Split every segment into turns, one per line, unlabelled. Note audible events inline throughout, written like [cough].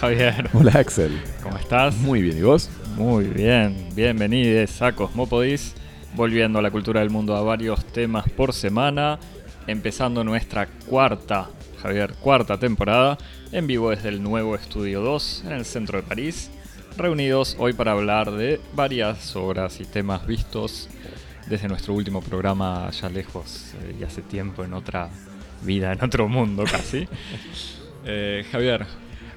Javier. [laughs]
Hola Axel.
¿Cómo estás?
Muy bien, ¿y vos?
Muy bien. Bienvenidos a Cosmopodis, volviendo a la cultura del mundo a varios temas por semana, empezando nuestra cuarta, Javier, cuarta temporada, en vivo desde el nuevo Estudio 2 en el centro de París, reunidos hoy para hablar de varias obras y temas vistos desde nuestro último programa ya lejos eh, y hace tiempo en otra vida, en otro mundo casi. [laughs] Eh, Javier,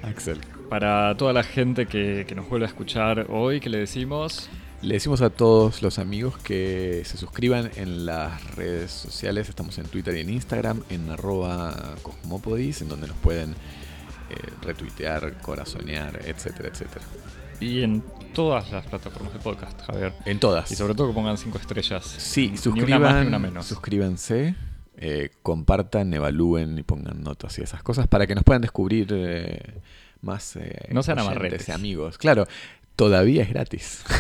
Axel.
Para toda la gente que, que nos vuelve a escuchar hoy, ¿qué le decimos?
Le decimos a todos los amigos que se suscriban en las redes sociales. Estamos en Twitter y en Instagram, en arroba cosmopodis, en donde nos pueden eh, retuitear, corazonear, etcétera, etcétera.
Y en todas las plataformas de podcast, Javier.
En todas.
Y sobre todo que pongan cinco estrellas.
Sí,
Ni
suscriban,
una más ni una menos.
suscríbanse, eh, compartan, evalúen y pongan notas y esas cosas para que nos puedan descubrir eh, más eh,
No sean amarretes.
amigos. Claro, todavía es gratis. [laughs]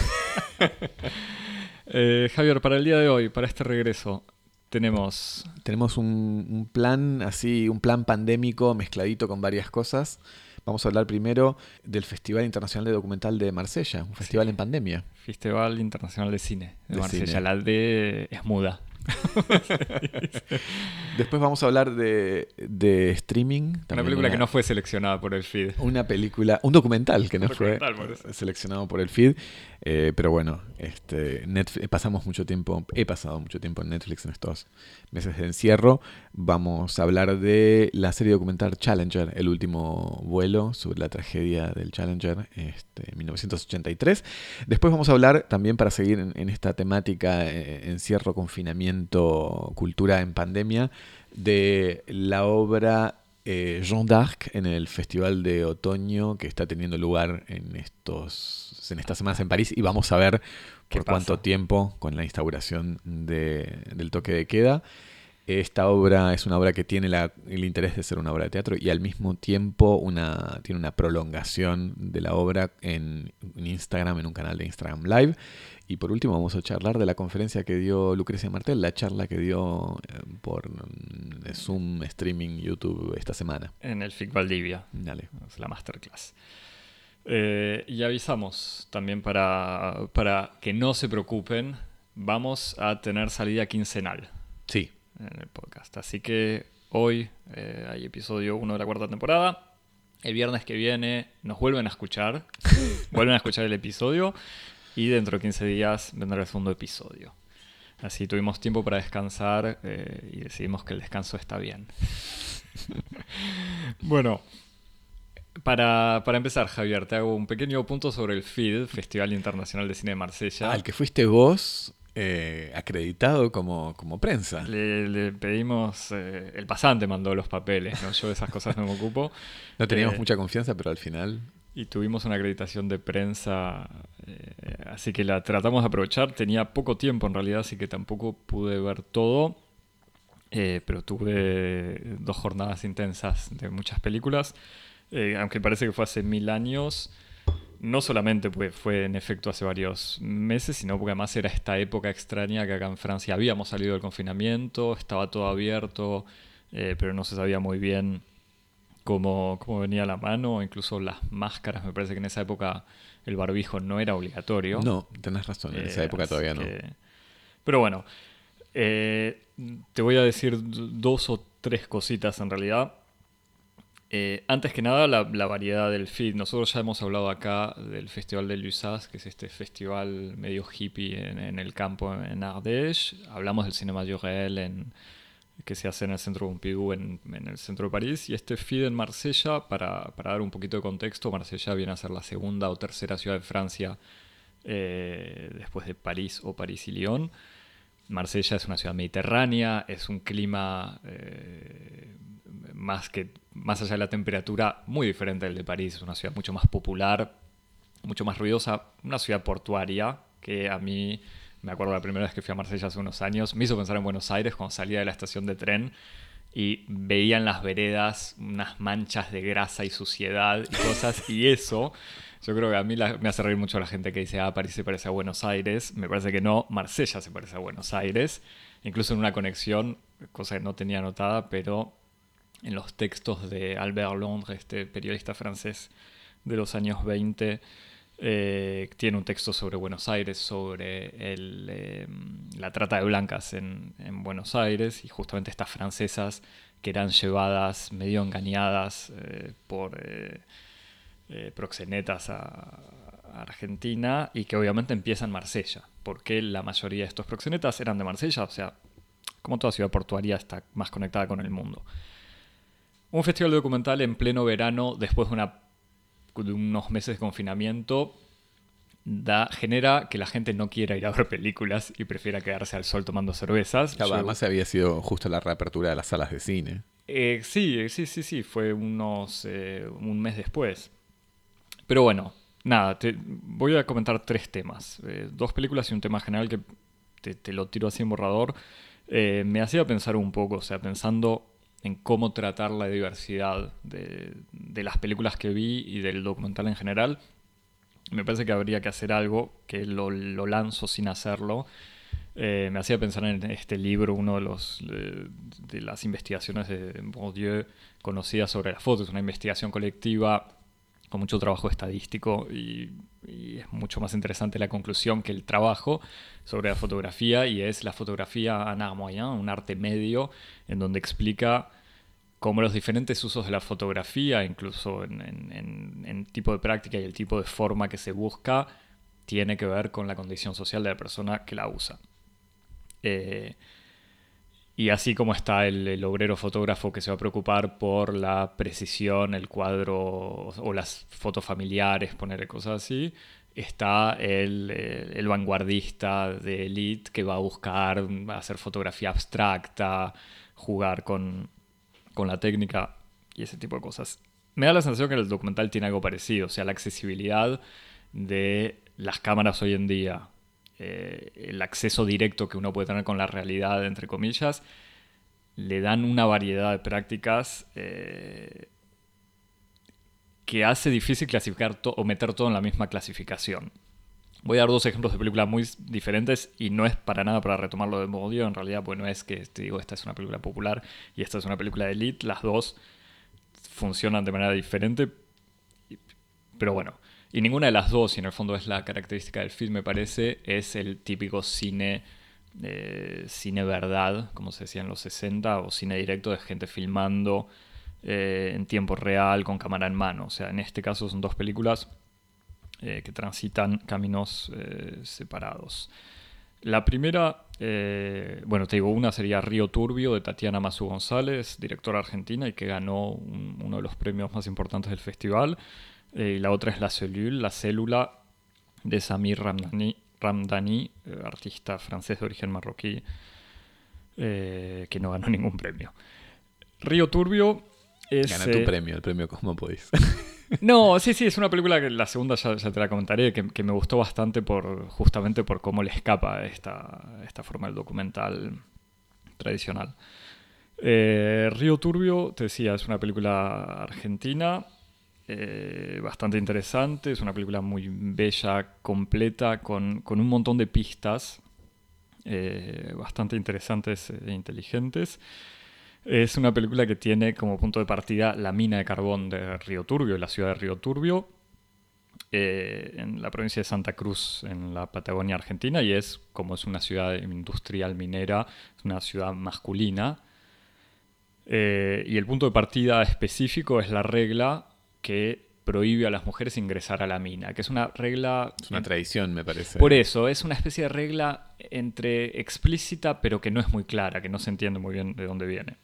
Eh, Javier, para el día de hoy, para este regreso, tenemos...
Tenemos un, un plan así, un plan pandémico mezcladito con varias cosas. Vamos a hablar primero del Festival Internacional de Documental de Marsella, un festival en pandemia.
Festival Internacional de Cine de,
De
Marsella.
cine.
La D es muda. [laughs]
Después vamos a hablar de, de streaming.
Una película que no fue seleccionada por el feed.
Una película, un documental que no fue
por
seleccionado por el feed. Eh, pero bueno, este, Netf- pasamos mucho tiempo, he pasado mucho tiempo en Netflix en estos meses de encierro. Vamos a hablar de la serie documental Challenger, el último vuelo sobre la tragedia del Challenger este, en 1983. Después vamos a hablar también para seguir en, en esta temática, eh, encierro, confinamiento, cultura en pandemia, de la obra eh, Jean d'Arc en el Festival de Otoño que está teniendo lugar en estos en estas semanas en París y vamos a ver
¿Qué
por
pasa?
cuánto tiempo con la instauración de- del toque de queda. Esta obra es una obra que tiene la- el interés de ser una obra de teatro y al mismo tiempo una, tiene una prolongación de la obra en, en Instagram, en un canal de Instagram Live. Y por último vamos a charlar de la conferencia que dio Lucrecia Martel, la charla que dio eh, por mm, Zoom, streaming, YouTube esta semana.
En el FIC Valdivia.
Dale.
Es la masterclass. Eh, y avisamos también para, para que no se preocupen, vamos a tener salida quincenal
Sí,
en el podcast. Así que hoy eh, hay episodio 1 de la cuarta temporada. El viernes que viene nos vuelven a escuchar, [laughs] vuelven a escuchar el episodio y dentro de 15 días vendrá el segundo episodio. Así tuvimos tiempo para descansar eh, y decidimos que el descanso está bien. [laughs] bueno, para, para empezar, Javier, te hago un pequeño punto sobre el FID, Festival Internacional de Cine de Marsella.
al que fuiste vos eh, acreditado como, como prensa.
Le, le pedimos, eh, el pasante mandó los papeles, ¿no? yo de esas cosas no me ocupo. [laughs]
No teníamos
Eh,
mucha confianza, pero al final
Y tuvimos una acreditación de prensa, eh, así que la tratamos de aprovechar. Tenía poco tiempo en realidad, así que tampoco pude ver todo. Eh, pero tuve dos jornadas intensas de muchas películas. Eh, aunque parece que fue hace mil años. No solamente fue en efecto hace varios meses, sino porque además era esta época extraña que acá en Francia habíamos salido del confinamiento, estaba todo abierto, pero no se sabía muy bien cómo, cómo venía la mano, incluso las máscaras, me parece que en esa época el barbijo no era obligatorio.
no, tenés razón, en esa
Eh,
época todavía no.
Pero bueno, eh, te voy a decir dos o tres cositas en realidad. Eh, antes que nada, la, la variedad del feed. Nosotros ya hemos hablado acá del Festival de Lusas, que es este festival medio hippie en, en el campo en Ardèche. Hablamos del Cinema Jurel en, que se hace en el centro Pompidou, en, en el centro de París. Y este feed en Marsella, para, para dar un poquito de contexto, Marsella viene a ser la segunda o tercera ciudad de Francia eh, después de París o París y Lyon. Marsella es una ciudad mediterránea, es un clima eh, más, que, más allá de la temperatura muy diferente del de París, es una ciudad mucho más popular, mucho más ruidosa, una ciudad portuaria que a mí, me acuerdo la primera vez que fui a Marsella hace unos años, me hizo pensar en Buenos Aires cuando salía de la estación de tren y veía en las veredas unas manchas de grasa y suciedad y cosas, y [laughs] eso yo creo que a mí la- me hace reír mucho la gente que dice, ah, París se parece a Buenos Aires. Me parece que no, Marsella se parece a Buenos Aires. Incluso en una conexión, cosa que no tenía anotada, pero en los textos de Albert Londres, este periodista francés de los años 20. Eh, tiene un texto sobre Buenos Aires, sobre eh, la trata de blancas en, Buenos Aires y justamente estas francesas que eran llevadas medio engañadas eh, por proxenetas a, Argentina y que obviamente empiezan en Marsella, porque la mayoría de estos proxenetas eran de Marsella, o sea, como toda ciudad portuaria está más conectada con el mundo. Un festival documental en pleno verano, después de, una, de unos meses de confinamiento, da, genera que la gente no quiera ir a ver películas y prefiera quedarse al sol tomando cervezas.
además había sido justo la reapertura de las salas de cine.
Eh, sí, sí, sí, sí, fue unos eh, un mes después. Pero bueno, nada, te, voy a comentar tres temas. Eh, dos películas y un tema general que te, te lo tiro así en borrador. Eh, me hacía pensar un poco, o sea, pensando en cómo tratar la diversidad de, las películas que vi y del documental en general, me parece que habría que hacer algo que lo, lanzo sin hacerlo. Eh, me hacía pensar en este libro, uno de, los, de, las investigaciones de Bourdieu conocidas sobre las fotos, una investigación colectiva mucho trabajo estadístico y, es mucho más interesante la conclusión que el trabajo sobre la fotografía y es la fotografía en art un arte medio, en donde explica cómo los diferentes usos de la fotografía, incluso en, en, tipo de práctica y el tipo de forma que se busca, tiene que ver con la condición social de la persona que la usa. Eh, y así como está el, obrero fotógrafo que se va a preocupar por la precisión, el cuadro o las fotos familiares, poner cosas así, está el, el, vanguardista de elite que va a buscar hacer fotografía abstracta, jugar con, con la técnica y ese tipo de cosas. Me da la sensación que el documental tiene algo parecido, o sea, la accesibilidad de las cámaras hoy en día eh, el acceso directo que uno puede tener con la realidad, entre comillas, le dan una variedad de prácticas eh, que hace difícil clasificar o meter todo en la misma clasificación. Voy a dar dos ejemplos de películas muy diferentes y no es para nada para retomarlo de modo en realidad, pues no es que digo esta es una película popular y esta es una película de elite, las dos funcionan de manera diferente, pero bueno, y ninguna de las dos, y en el fondo es la característica del film, me parece, es el típico cine, eh, cine verdad, como se decía en los 60, o cine directo de gente filmando eh, en tiempo real con cámara en mano. O sea, en este caso son dos películas eh, que transitan caminos separados. La primera, bueno, te digo, una sería Río Turbio de Tatiana Masu González, directora argentina y que ganó uno de los premios más importantes del festival. Eh, y la otra es La Cellule, la célula de Samir Ramdani, Ramdani eh, artista francés de origen marroquí, eh, que no ganó ningún premio. Río Turbio es...
Gana tu premio, el premio Cosmopolis. [laughs]
no, sí, sí, es una película que la segunda ya, te la comentaré, que, me gustó bastante por justamente por cómo le escapa esta, esta forma del documental tradicional. Río Turbio, te decía, es una película argentina eh, bastante interesante, es una película muy bella, completa, con, un montón de pistas eh, bastante interesantes e inteligentes. Es una película que tiene como punto de partida la mina de carbón de Río Turbio, la ciudad de Río Turbio, eh, en la provincia de Santa Cruz, en la Patagonia Argentina, y es como es una ciudad industrial minera, es una ciudad masculina. y el punto de partida específico es la regla que prohíbe a las mujeres ingresar a la mina, que es una regla...
Es una tradición, me parece.
Por eso, es una especie de regla entre explícita, pero que no es muy clara, que no se entiende muy bien de dónde viene.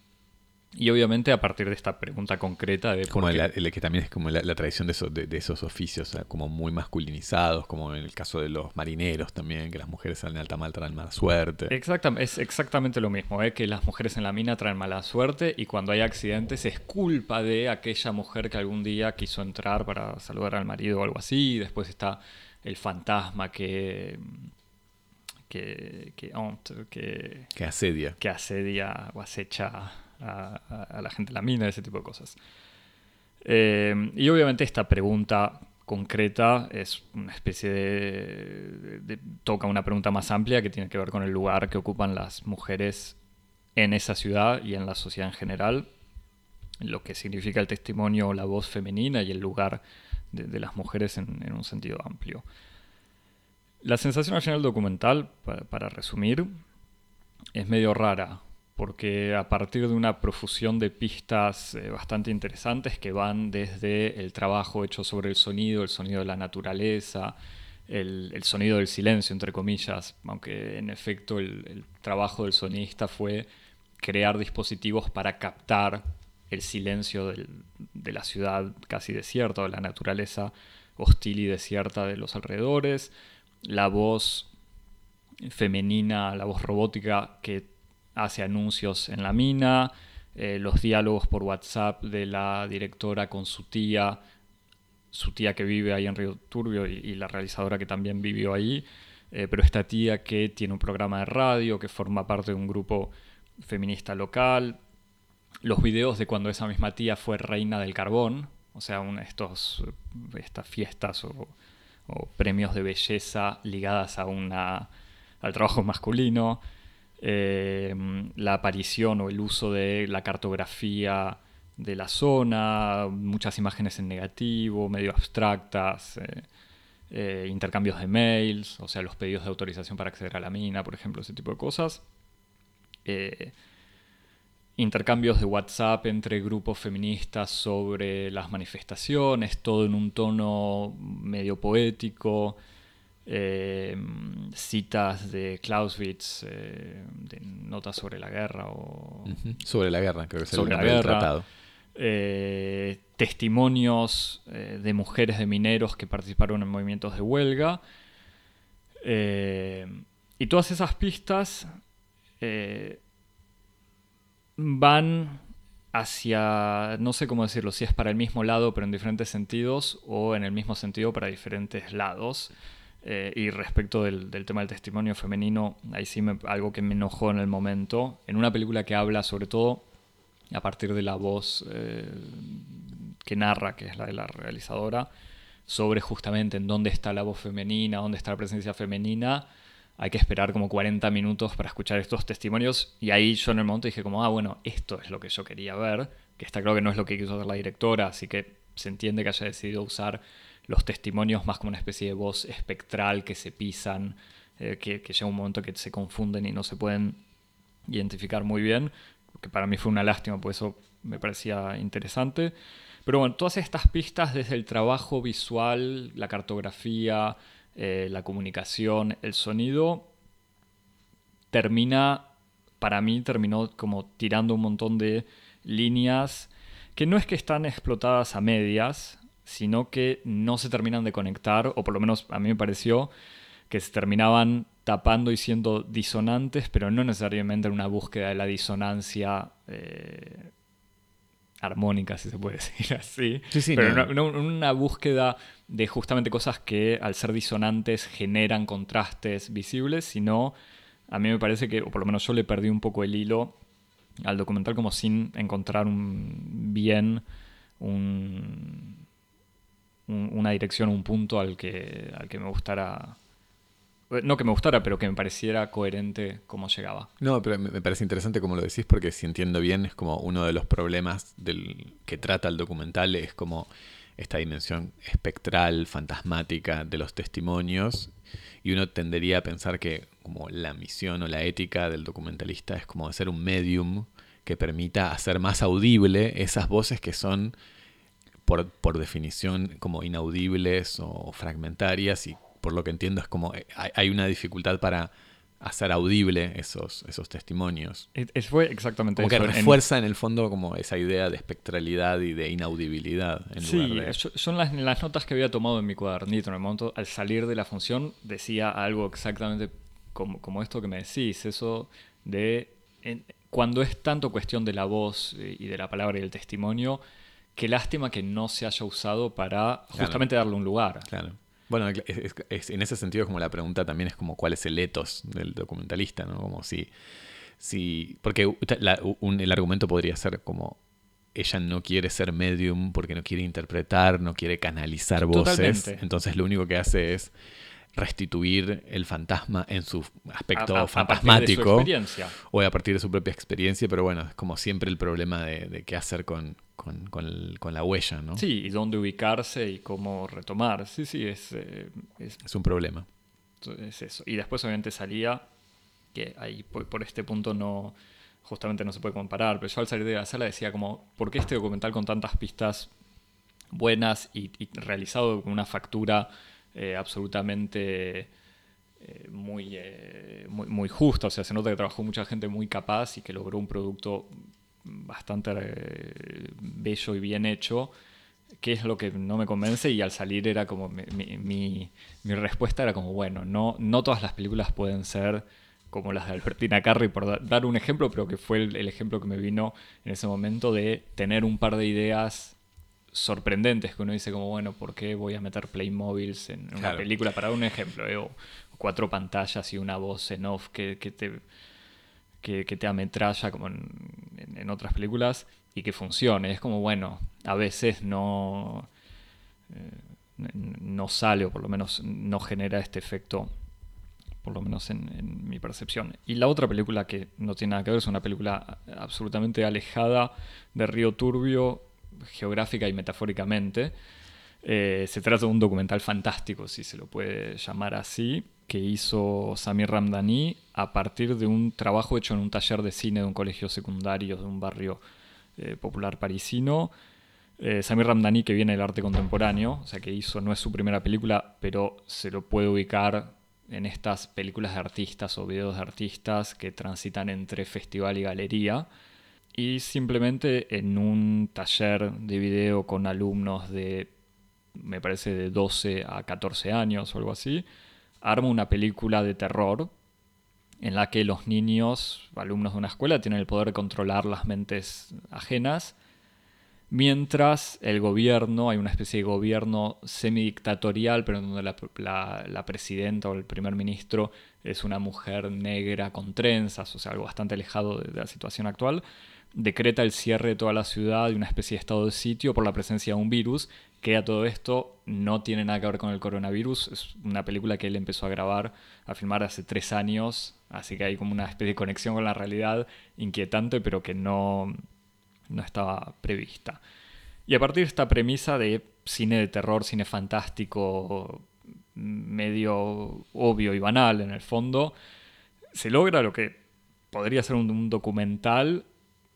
Y obviamente a partir de esta pregunta concreta de...
Como el que también es como la, tradición de, de, esos oficios como muy masculinizados, como en el caso de los marineros también, que las mujeres salen alta mal traen mala suerte.
Exactamente, es exactamente lo mismo, ¿eh? que las mujeres en la mina traen mala suerte y cuando hay accidentes es culpa de aquella mujer que algún día quiso entrar para saludar al marido o algo así, y después está el fantasma que... Que, que,
que, que asedia.
Que asedia o acecha a, la gente en la mina, ese tipo de cosas. Eh, y obviamente esta pregunta concreta es una especie de, toca una pregunta más amplia que tiene que ver con el lugar que ocupan las mujeres en esa ciudad y en la sociedad en general, lo que significa el testimonio la voz femenina y el lugar de, las mujeres en, un sentido amplio. La sensación al final documental, para, resumir, es medio rara, porque a partir de una profusión de pistas eh, bastante interesantes que van desde el trabajo hecho sobre el sonido, el sonido de la naturaleza, el, sonido del silencio, entre comillas, aunque en efecto el, trabajo del sonista fue crear dispositivos para captar el silencio de la ciudad casi desierta, de la naturaleza hostil y desierta de los alrededores, la voz femenina, la voz robótica que hace anuncios en la mina, eh, los diálogos por WhatsApp de la directora con su tía, su tía que vive ahí en Río Turbio y, la realizadora que también vivió ahí, eh, pero esta tía que tiene un programa de radio, que forma parte de un grupo feminista local, los videos de cuando esa misma tía fue reina del carbón, o sea, estos, estas fiestas o, premios de belleza ligadas a una, al trabajo masculino, eh, la aparición o el uso de la cartografía de la zona, muchas imágenes en negativo, medio abstractas, eh, eh, intercambios de mails, o sea, los pedidos de autorización para acceder a la mina, por ejemplo, ese tipo de cosas. Intercambios de WhatsApp entre grupos feministas sobre las manifestaciones, todo en un tono medio poético, eh, citas de Clausewitz, eh, de notas sobre la guerra o...
Sobre la guerra, creo que es
sobre
el
la guerra. Tratado. Eh, testimonios de mujeres de mineros que participaron en movimientos de huelga. y todas esas pistas van hacia, no sé cómo decirlo, si es para el mismo lado pero en diferentes sentidos o en el mismo sentido para diferentes lados. Eh, y respecto del, tema del testimonio femenino, ahí sí me, algo que me enojó en el momento, en una película que habla sobre todo a partir de la voz eh, que narra, que es la de la realizadora, sobre justamente en dónde está la voz femenina, dónde está la presencia femenina, hay que esperar como 40 minutos para escuchar estos testimonios. Y ahí yo en el momento dije como, ah, bueno, esto es lo que yo quería ver, que está claro que no es lo que quiso hacer la directora, así que se entiende que haya decidido usar los testimonios más como una especie de voz espectral que se pisan, eh, que, llega un momento que se confunden y no se pueden identificar muy bien, que para mí fue una lástima, por eso me parecía interesante. Pero bueno, todas estas pistas desde el trabajo visual, la cartografía, eh, la comunicación, el sonido, termina, para mí terminó como tirando un montón de líneas que no es que están explotadas a medias, sino que no se terminan de conectar, o por lo menos a mí me pareció que se terminaban tapando y siendo disonantes, pero no necesariamente en una búsqueda de la disonancia eh, armónica, si se puede [laughs] decir así. pero no. una búsqueda de justamente cosas que al ser disonantes generan contrastes visibles, sino a mí me parece que, o por lo menos yo le perdí un poco el hilo al documental como sin encontrar un bien, un, una dirección, un punto al que, al que me gustara no que me gustara, pero que me pareciera coherente cómo llegaba.
No, pero me parece interesante como lo decís, porque si entiendo bien, es como uno de los problemas del que trata el documental, es como esta dimensión espectral, fantasmática de los testimonios, y uno tendería a pensar que como la misión o la ética del documentalista es como ser un medium que permita hacer más audible esas voces que son por, por definición como inaudibles o fragmentarias y por lo que entiendo, es como eh, hay una dificultad para hacer audible esos, esos testimonios.
Es, fue exactamente
como que refuerza en... el fondo como esa idea de espectralidad y de inaudibilidad.
En sí, son las, las, notas que había tomado en mi cuadernito en el momento, al salir de la función, decía algo exactamente como, como esto que me decís, eso de... cuando es tanto cuestión de la voz y de la palabra y del testimonio, qué lástima que no se haya usado para justamente darle un lugar.
Claro. Bueno, en ese sentido, como la pregunta también es como cuál es el etos del documentalista, ¿no? Como si. si porque el argumento podría ser como ella no quiere ser medium porque no quiere interpretar, no quiere canalizar voces. Entonces lo único que hace es restituir el fantasma en su aspecto fantasmático. o a partir de su propia experiencia, pero bueno, es como siempre el problema de, qué hacer con, con, la huella, ¿no?
Sí, y dónde ubicarse y cómo retomar. Sí, sí, es, eh,
es, un problema.
Es eso. Y después obviamente salía, que ahí por, este punto no, justamente no se puede comparar, pero yo al salir de la sala decía como, ¿por qué este documental con tantas pistas buenas y, realizado con una factura eh, absolutamente eh, muy, muy, muy, justa? O sea, se nota que trabajó mucha gente muy capaz y que logró un producto bastante eh, bello y bien hecho, que es lo que no me convence y al salir era como mi, mi, respuesta era como, bueno, no, no todas las películas pueden ser como las de Albertina Carri, por dar un ejemplo, pero que fue el, ejemplo que me vino en ese momento de tener un par de ideas sorprendentes que uno dice como, bueno, ¿por qué voy a meter Playmobiles en una película? Para dar un ejemplo, ¿eh? cuatro pantallas y una voz en off que, que te que, te ametralla como en, otras películas y que funcione. Es como, bueno, a veces no, eh, no sale o por lo menos no genera este efecto, por lo menos en, mi percepción. Y la otra película que no tiene nada que ver es una película absolutamente alejada de Río Turbio, geográfica y metafóricamente. Eh, se trata de un documental fantástico, si se lo puede llamar así, que hizo Samir Ramdani a partir de un trabajo hecho en un taller de cine de un colegio secundario de un barrio eh, popular parisino. Eh, Samir Ramdani, que viene del arte contemporáneo, o sea que hizo, no es su primera película, pero se lo puede ubicar en estas películas de artistas o videos de artistas que transitan entre festival y galería. Y simplemente en un taller de video con alumnos de, me parece, de 12 a 14 años o algo así, arma una película de terror en la que los niños, alumnos de una escuela, tienen el poder de controlar las mentes ajenas, mientras el gobierno, hay una especie de gobierno semidictatorial, pero donde la, presidenta o el primer ministro es una mujer negra con trenzas, o sea, algo bastante alejado de, de la situación actual, decreta el cierre de toda la ciudad y una especie de estado de sitio por la presencia de un virus que a todo esto no tiene nada que ver con el coronavirus. Es una película que él empezó a grabar, a filmar hace tres años, así que hay como una especie de conexión con la realidad inquietante, pero que no, no estaba prevista. Y a partir de esta premisa de cine de terror, cine fantástico, medio obvio y banal en el fondo, se logra lo que podría ser un documental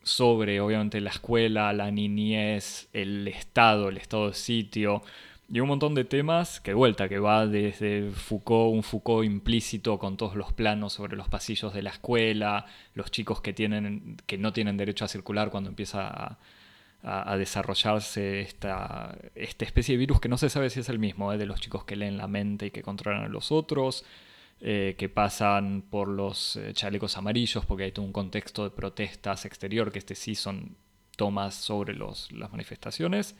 sobre, obviamente, la escuela, la niñez, el Estado, el estado de sitio, y un montón de temas que vuelta, que va desde Foucault, un Foucault implícito con todos los planos sobre los pasillos de la escuela, los chicos que, tienen, que no tienen derecho a circular cuando empieza a, desarrollarse esta, esta, especie de virus que no se sabe si es el mismo, ¿eh? de los chicos que leen la mente y que controlan a los otros, eh, que pasan por los eh, chalecos amarillos, porque hay todo un contexto de protestas exterior, que este sí son tomas sobre los, las manifestaciones,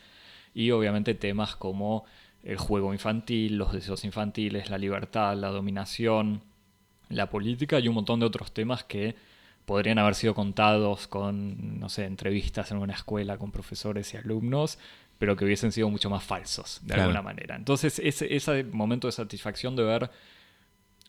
y obviamente temas como el juego infantil, los deseos infantiles, la libertad, la dominación, la política y un montón de otros temas que podrían haber sido contados con, no sé, entrevistas en una escuela con profesores y alumnos, pero que hubiesen sido mucho más falsos, de alguna manera. Entonces, ese, ese momento de satisfacción de ver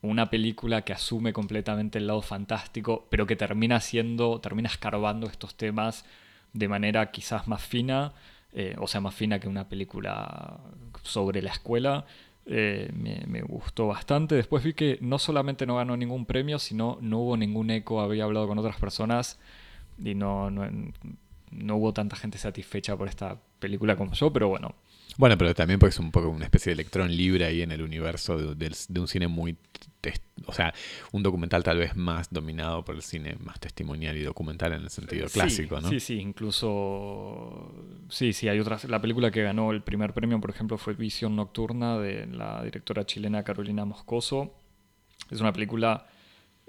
una película que asume completamente el lado fantástico, pero que termina siendo, termina escarbando estos temas de manera quizás más fina, eh, o sea, más fina que una película sobre la escuela. Eh, me, gustó bastante. Después vi que no solamente no ganó ningún premio, sino no hubo ningún eco. Había hablado con otras personas y no, no, no hubo tanta gente satisfecha por esta película como yo, pero bueno,
bueno, pero también porque es un poco una especie de electrón libre ahí en el universo de, un cine muy... O sea, un documental tal vez más dominado por el cine más testimonial y documental en el sentido clásico, ¿no?
Sí, sí, incluso... Sí, sí, hay otras... La película que ganó el primer premio, por ejemplo, fue Visión Nocturna de la directora chilena Carolina Moscoso. Es una película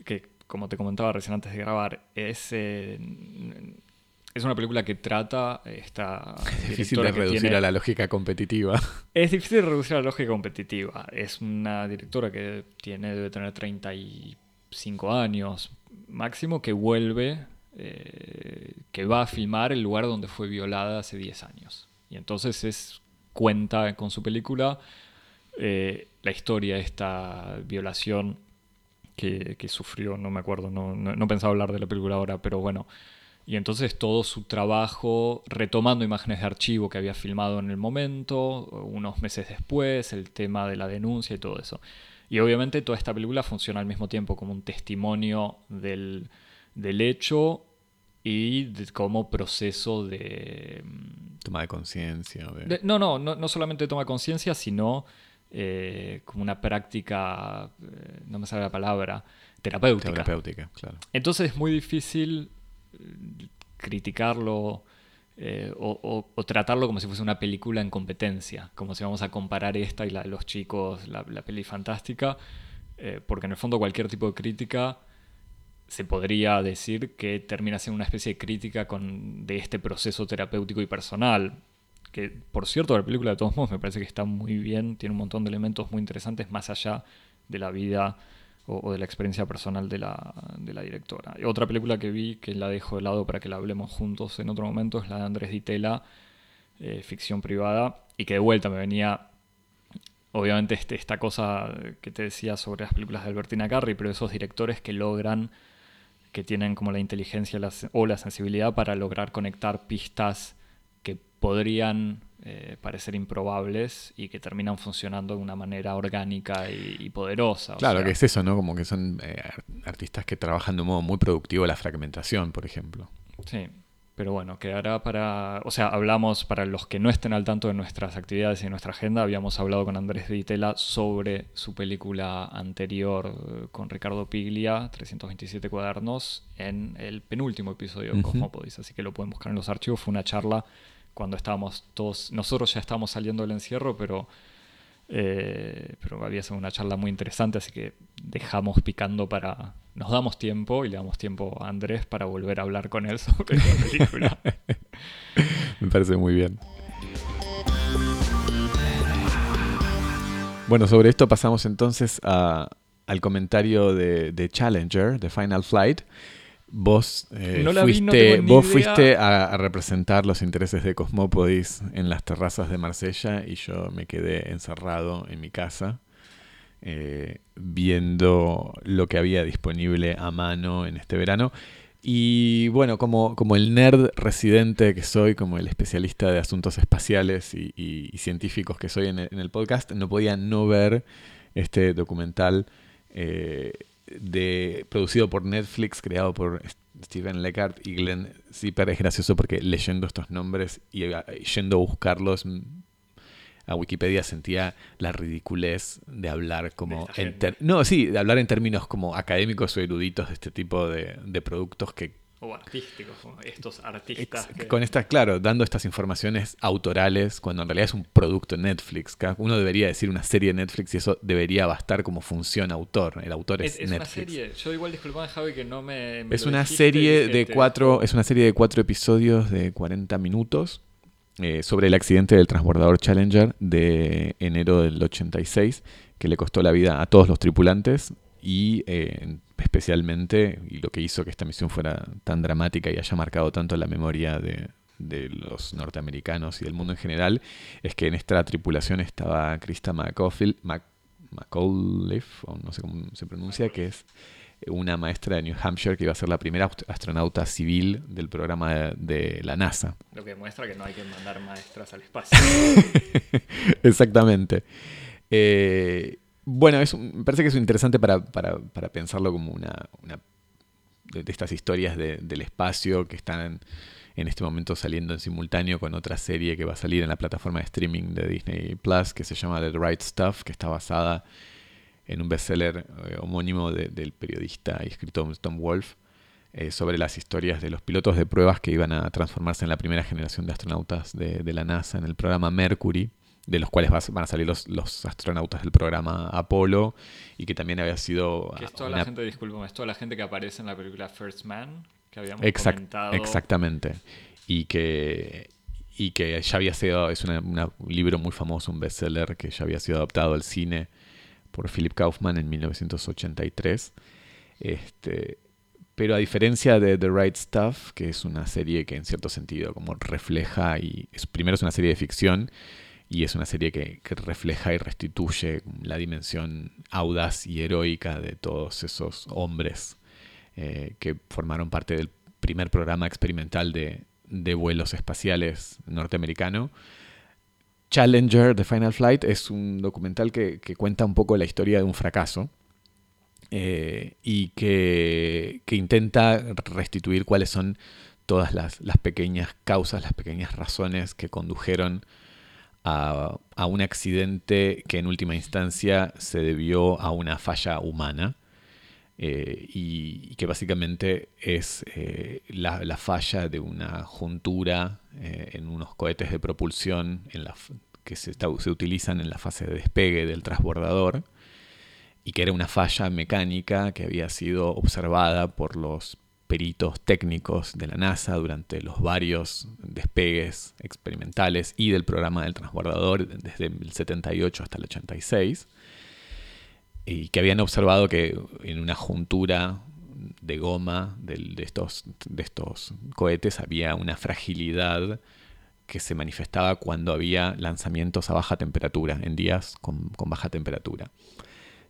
que, como te comentaba recién antes de grabar, es... Eh, es una película que trata esta. [laughs]
Es difícil de reducir a la lógica competitiva. [laughs]
Es difícil de reducir a la lógica competitiva. Es una directora que tiene, debe tener 35 años máximo, que vuelve, eh, que va a filmar el lugar donde fue violada hace 10 años. Y entonces es cuenta con su película eh, la historia de esta violación que, sufrió, no me acuerdo, no, no, no pensaba hablar de la película ahora, pero bueno Y entonces todo su trabajo, retomando imágenes de archivo que había filmado en el momento, unos meses después, el tema de la denuncia y todo eso. Y obviamente toda esta película funciona al mismo tiempo como un testimonio del, hecho y como proceso de...
Mm, toma de conciencia.
No, no, no, no solamente toma conciencia, sino eh, como una práctica, eh, no me sale la palabra, terapéutica.
Terapéutica, claro.
Entonces es muy difícil eh, criticarlo o, tratarlo como si fuese una película en competencia, como si vamos a comparar esta y la de los chicos, la, peli fantástica, porque en el fondo cualquier tipo de crítica se podría decir que termina siendo una especie de crítica con, de este proceso terapéutico y personal que por cierto la película de todos modos me parece que está muy bien, tiene un montón de elementos muy interesantes más allá de la vida o, de la experiencia personal de la, directora. Otra película que vi, que la dejo de lado para que la hablemos juntos en otro momento, es la de Andrés Ditela, eh, ficción privada, y que de vuelta me venía, obviamente, este, esta cosa que te decía sobre las películas de Albertina Carri, pero esos directores que logran, que tienen como la inteligencia o la sensibilidad para lograr conectar pistas podrían eh, parecer improbables y que terminan funcionando de una manera orgánica y, poderosa.
claro, que es eso, ¿no? Como que son eh, artistas que trabajan de un modo muy productivo la fragmentación, por ejemplo.
Sí, pero bueno, quedará para... O sea, hablamos, para los que no estén al tanto de nuestras actividades y de nuestra agenda, habíamos hablado con Andrés Vitela sobre su película anterior eh, con Ricardo Piglia, 327 cuadernos, en el penúltimo episodio de Cosmopodis, así que lo pueden buscar en los archivos. Fue una charla cuando estábamos todos, nosotros ya estábamos saliendo del encierro, pero, eh, pero había sido una charla muy interesante, así que dejamos picando para, nos damos tiempo y le damos tiempo a Andrés para volver a hablar con él [laughs] sobre la película. [laughs]
Me parece muy bien. Bueno, sobre esto pasamos entonces al comentario de, de Challenger, de Final Flight, Vos, eh, fuiste, vos fuiste a, representar los intereses de Cosmópodis en las terrazas de Marsella y yo me quedé encerrado en mi casa eh, viendo lo que había disponible a mano en este verano. Y bueno, como, como el nerd residente que soy, como el especialista de asuntos espaciales y, científicos que soy en el, podcast, no podía no ver este documental. Eh, de, producido por Netflix, creado por Steven Leckart y Glenn Zipper. Es gracioso porque leyendo estos nombres y yendo a buscarlos a Wikipedia sentía la ridiculez de hablar como... En no, sí, de hablar en términos como académicos o eruditos de este tipo de, de productos que
o artísticos, estos artistas.
Con estas, claro, dando estas informaciones autorales, cuando en realidad es un producto Netflix. Uno debería decir una serie de Netflix y eso debería bastar como función autor. El autor es, es, Netflix.
Una serie. Yo igual disculpame, Javi, que no me.
es una serie de cuatro. Es una serie de cuatro episodios de 40 minutos. Eh, sobre el accidente del transbordador Challenger de enero del 86, que le costó la vida a todos los tripulantes y eh, especialmente, y lo que hizo que esta misión fuera tan dramática y haya marcado tanto la memoria de, los norteamericanos y del mundo en general, es que en esta tripulación estaba Krista McAuliffe, o no sé cómo se pronuncia, que es una maestra de New Hampshire que iba a ser la primera astronauta civil del programa de, la NASA.
Lo que demuestra que no hay que mandar maestras al espacio. [laughs]
Exactamente. Eh, bueno, me parece que es interesante para, pensarlo como una, de, estas historias del espacio que están en, este momento saliendo en simultáneo con otra serie que va a salir en la plataforma de streaming de Disney Plus que se llama The Right Stuff, que está basada en un bestseller eh, homónimo del periodista y escritor Tom Wolfe eh, sobre las historias de los pilotos de pruebas que iban a transformarse en la primera generación de astronautas de la NASA en el programa Mercury de los cuales van a salir los, los, astronautas del programa Apolo y que también había sido...
Que es toda la gente, disculpa, es toda la gente que aparece en la película First Man, que habíamos comentado.
Exactamente. Y que, y que ya había sido, es un libro muy famoso, un bestseller que ya había sido adaptado al cine por Philip Kaufman en 1983. Este, pero a diferencia de The Right Stuff, que es una serie que en cierto sentido como refleja y es, primero es una serie de ficción y es una serie que, refleja y restituye la dimensión audaz y heroica de todos esos hombres eh, que formaron parte del primer programa experimental de, vuelos espaciales norteamericano. Challenger, The Final Flight, es un documental que, cuenta un poco la historia de un fracaso eh, y que, intenta restituir cuáles son todas las, pequeñas causas, las pequeñas razones que condujeron a, un accidente que en última instancia se debió a una falla humana. Eh, y, que básicamente es eh, la, falla de una juntura eh, en unos cohetes de propulsión que se, se, utilizan en la fase de despegue del transbordador y que era una falla mecánica que había sido observada por los peritos técnicos de la NASA durante los varios despegues experimentales y del programa del transbordador desde el 78 hasta el 86, y que habían observado que en una juntura de goma de, estos, de estos cohetes había una fragilidad que se manifestaba cuando había lanzamientos a baja temperatura, en días con baja temperatura.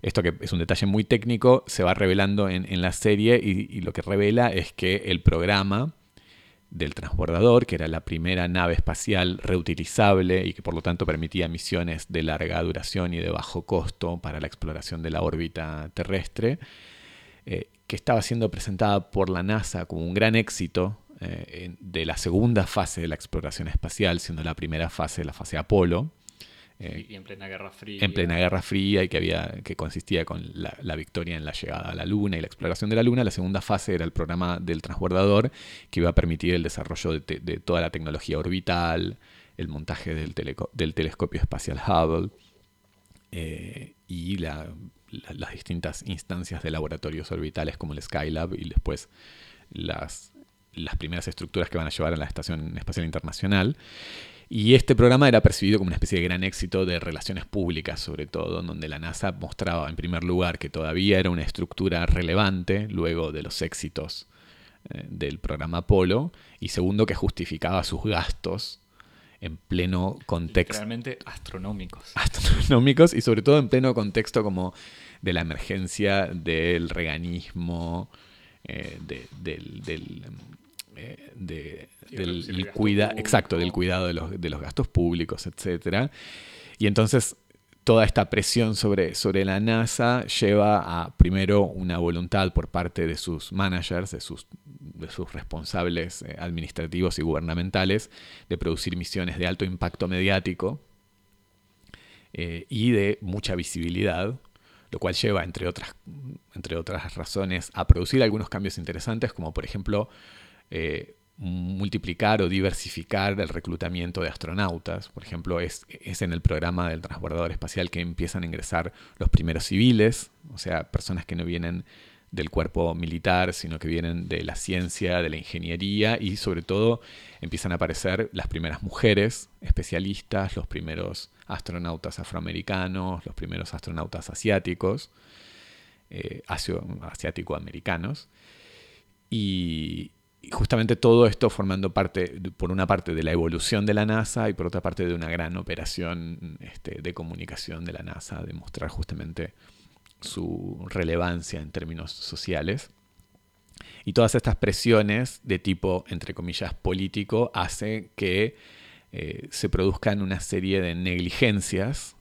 Esto que es un detalle muy técnico, se va revelando en, la serie y, lo que revela es que el programa del transbordador, que era la primera nave espacial reutilizable y que por lo tanto permitía misiones de larga duración y de bajo costo para la exploración de la órbita terrestre, eh, que estaba siendo presentada por la NASA como un gran éxito eh, de la segunda fase de la exploración espacial, siendo la primera fase la fase Apolo,
eh, y en plena Guerra Fría.
En plena Guerra Fría y que, había, que consistía con la, victoria en la llegada a la Luna y la exploración de la Luna. La segunda fase era el programa del transbordador que iba a permitir el desarrollo de, toda la tecnología orbital, el montaje del, del telescopio espacial Hubble eh, y las distintas instancias de laboratorios orbitales como el Skylab y después las, las primeras estructuras que van a llevar a la Estación Espacial Internacional. Y este programa era percibido como una especie de gran éxito de relaciones públicas, sobre todo, donde la NASA mostraba, en primer lugar, que todavía era una estructura relevante luego de los éxitos eh, del programa Apolo, y segundo, que justificaba sus gastos en pleno contexto.
Realmente astronómicos. [laughs]
Astronómicos y sobre todo en pleno contexto como de la emergencia del reganismo, eh, del, eh, de, del, cuida, exacto, del cuidado de los, de los gastos públicos, etc. Y entonces toda esta presión sobre, sobre la NASA lleva a, primero, una voluntad por parte de sus managers, de sus, de sus responsables eh, administrativos y gubernamentales, de producir misiones de alto impacto mediático eh, y de mucha visibilidad, lo cual lleva, entre otras, entre otras razones, a producir algunos cambios interesantes, como por ejemplo eh, multiplicar o diversificar el reclutamiento de astronautas. Por ejemplo, es, en el programa del transbordador espacial que empiezan a ingresar los primeros civiles, o sea, personas que no vienen del cuerpo militar, sino que vienen de la ciencia, de la ingeniería y sobre todo empiezan a aparecer las primeras mujeres especialistas, los primeros astronautas afroamericanos, los primeros astronautas asiáticos, eh, asiático-americanos. Y, y justamente todo esto formando parte, por una parte, de la evolución de la NASA y por otra parte de una gran operación este, de comunicación de la NASA, de mostrar justamente su relevancia en términos sociales. Y todas estas presiones de tipo, entre comillas, político, hacen que eh, se produzcan una serie de negligencias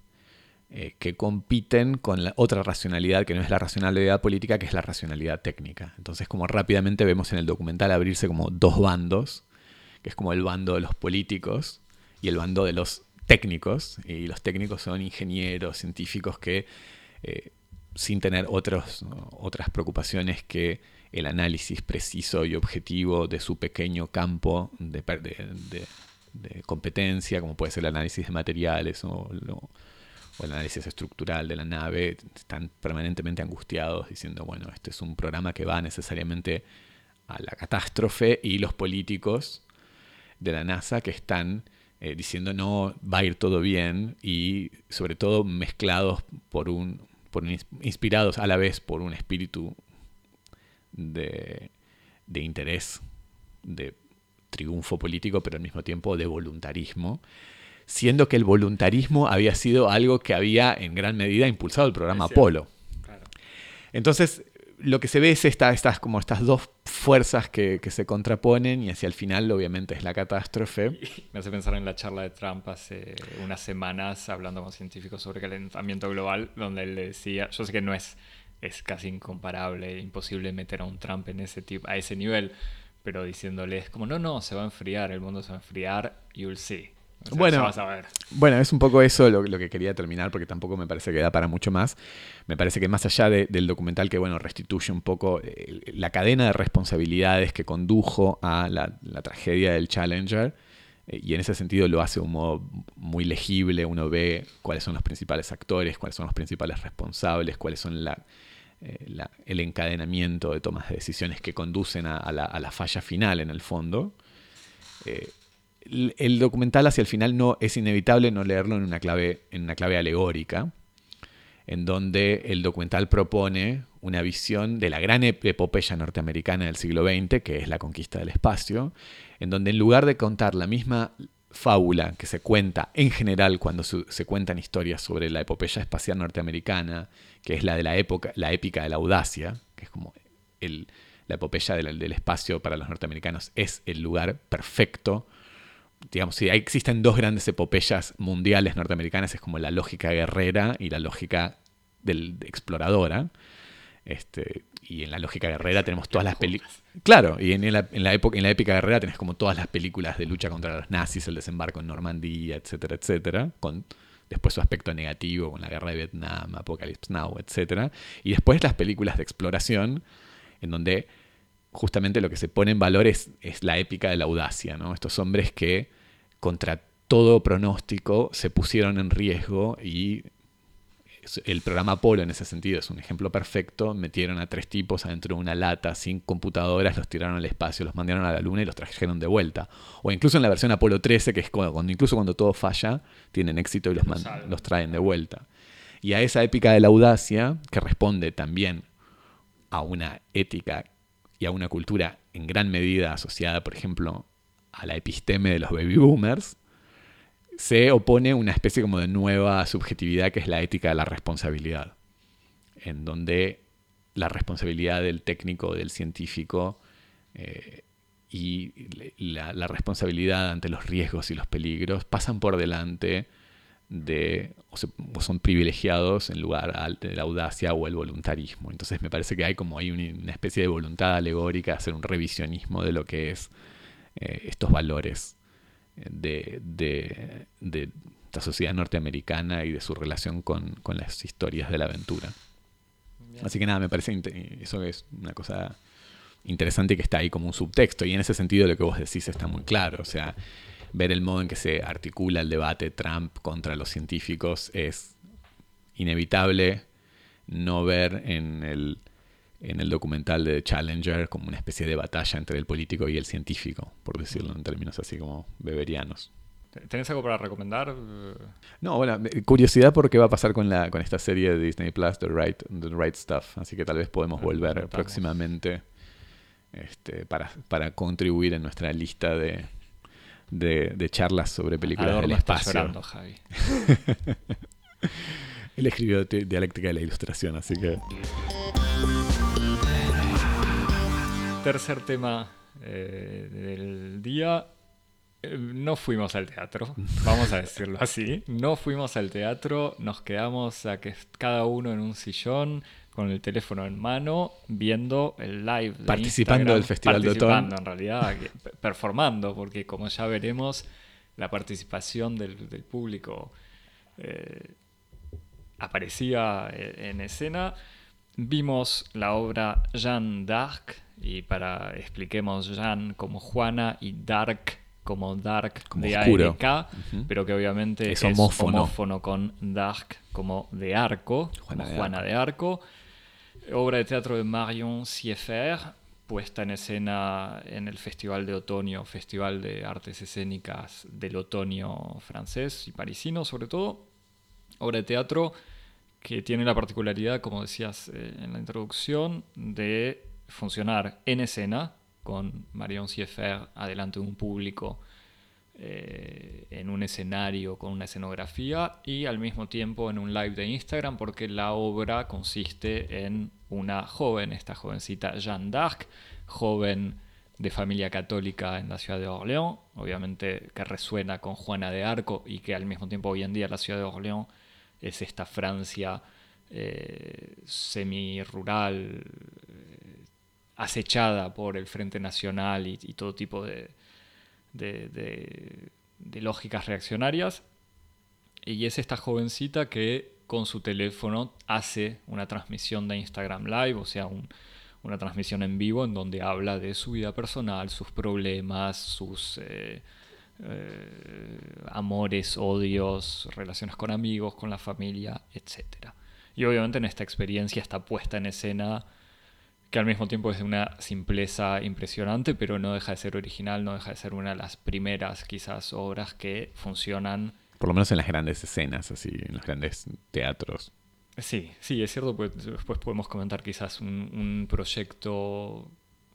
eh, que compiten con la otra racionalidad que no es la racionalidad política, que es la racionalidad técnica. Entonces, como rápidamente vemos en el documental abrirse como dos bandos, que es como el bando de los políticos y el bando de los técnicos, y los técnicos son ingenieros, científicos que, eh, sin tener otras preocupaciones que el análisis preciso y objetivo de su pequeño campo de, de competencia, como puede ser el análisis de materiales o, o el análisis estructural de la nave, están permanentemente angustiados diciendo, bueno, este es un programa que va necesariamente a la catástrofe y los políticos de la NASA que están eh, diciendo no, va a ir todo bien y sobre todo mezclados por un, por inspirados a la vez por un espíritu de, de interés, de triunfo político, pero al mismo tiempo de voluntarismo siendo que el voluntarismo había sido algo que había en gran medida impulsado el programa Apolo. Entonces, lo que se ve es esta, estas, como estas dos fuerzas que, que, se contraponen y hacia el final obviamente es la catástrofe. [laughs]
Me hace pensar en la charla de Trump hace unas semanas hablando con científicos sobre calentamiento global, donde él decía, yo sé que no es, es casi incomparable, imposible meter a un Trump en ese tipo, a ese nivel, pero diciéndoles como, no, no, se va a enfriar, el mundo se va a enfriar, you'll see
bueno, bueno, es un poco eso lo, que quería terminar, porque tampoco me parece que da para mucho más. Me parece que más allá del documental que bueno, restituye un poco eh, la cadena de responsabilidades que condujo a la, tragedia del Challenger, eh, y en ese sentido lo hace de un modo muy legible, uno ve cuáles son los principales actores, cuáles son los principales responsables, cuáles son eh, el encadenamiento de tomas de decisiones que conducen a, la, falla final en el fondo el documental hacia el final no es inevitable no leerlo en una clave, en una clave alegórica, en donde el documental propone una visión de la gran epopeya norteamericana del siglo XX, que es la conquista del espacio, en donde en lugar de contar la misma fábula que se cuenta en general cuando se cuentan historias sobre la epopeya espacial norteamericana, que es la de la época, la épica de la audacia, que es como la epopeya del espacio para los norteamericanos es el lugar perfecto digamos, si existen dos grandes epopeyas mundiales norteamericanas, es como la lógica guerrera y la lógica del, exploradora. Este, y en la lógica guerrera tenemos todas las películas. Claro, y en la, en la, época, en la épica guerrera tenés como todas las películas de lucha contra los nazis, el desembarco en Normandía, etcétera, etcétera, con después su aspecto negativo con la guerra de Vietnam, Apocalypse Now, etcétera. Y después las películas de exploración, en donde justamente lo que se pone en valor es, la épica de la audacia, ¿no? Estos hombres que contra todo pronóstico se pusieron en riesgo y el programa Apolo en ese sentido es un ejemplo perfecto. Metieron a tres tipos adentro de una lata sin computadoras, los tiraron al espacio, los mandaron a la luna y los trajeron de vuelta. O incluso en la versión Apolo 13, que es cuando, incluso cuando todo falla, tienen éxito y los, los traen de vuelta. Y a esa épica de la audacia, que responde también a una ética y a una cultura en gran medida asociada, por ejemplo, a la episteme de los baby boomers, se opone una especie como de nueva subjetividad que es la ética de la responsabilidad, en donde la responsabilidad del técnico, del científico eh, y la, la, responsabilidad ante los riesgos y los peligros pasan por delante de, o, son privilegiados en lugar de la audacia o el voluntarismo. Entonces me parece que hay como hay una especie de voluntad alegórica de hacer un revisionismo de lo que es eh, estos valores eh, de, de, de, la sociedad norteamericana y de su relación con, con las historias de la aventura. Así que nada, me parece eso es una cosa interesante que está ahí como un subtexto y en ese sentido lo que vos decís está muy claro. O sea, ver el modo en que se articula el debate Trump contra los científicos es inevitable no ver en el, en el documental de Challenger como una especie de batalla entre el político y el científico, por decirlo en términos así como beberianos.
¿Tenés algo para recomendar?
No, bueno, curiosidad por qué va a pasar con, la, con esta serie de Disney Plus, The Right, The right Stuff. Así que tal vez podemos volver próximamente este, para, para contribuir en nuestra lista de, de, charlas sobre películas del espacio. Llorando, Javi. [laughs] Él escribió Dialéctica de la Ilustración, así que...
Tercer tema eh, del día. Eh, no fuimos al teatro, vamos a decirlo así. No fuimos al teatro, nos quedamos a que cada uno en un sillón con el teléfono en mano, viendo el live.
participando del Festival de Otoño.
en realidad, performando, porque como ya veremos, la participación del, público eh, aparecía eh, en escena. Vimos la obra Jeanne d'Arc, y para expliquemos Jeanne como Juana y Dark como Dark
como de oscuro.
pero que obviamente es, homófono. con Dark como de arco, Juana, de, Juana arco. de Arco obra de teatro de Marion Sieffert, puesta en escena en el Festival de Otoño, Festival de Artes Escénicas del Otoño francés y parisino sobre todo. Obra de teatro que tiene la particularidad, como decías eh, en la introducción, de funcionar en escena con Marion Sieffert adelante de un público eh, en un escenario con una escenografía y al mismo tiempo en un live de Instagram porque la obra consiste en una joven, esta jovencita Jeanne d'Arc, joven de familia católica en la ciudad de Orléans, obviamente que resuena con Juana de Arco y que al mismo tiempo hoy en día la ciudad de Orléans es esta Francia eh, semi-rural, acechada por el Frente Nacional y todo tipo de, de, lógicas reaccionarias. Y es esta jovencita que con su teléfono hace una transmisión de Instagram Live, o sea, una transmisión en vivo en donde habla de su vida personal, sus problemas, sus eh, eh, amores, odios, relaciones con amigos, con la familia, etc. Y obviamente en esta experiencia está puesta en escena que al mismo tiempo es de una simpleza impresionante, pero no deja de ser original, no deja de ser una de las primeras quizás obras que funcionan.
Por lo menos en las grandes escenas, así, en los grandes teatros.
Sí, sí, es cierto, pues después podemos comentar quizás un, proyecto,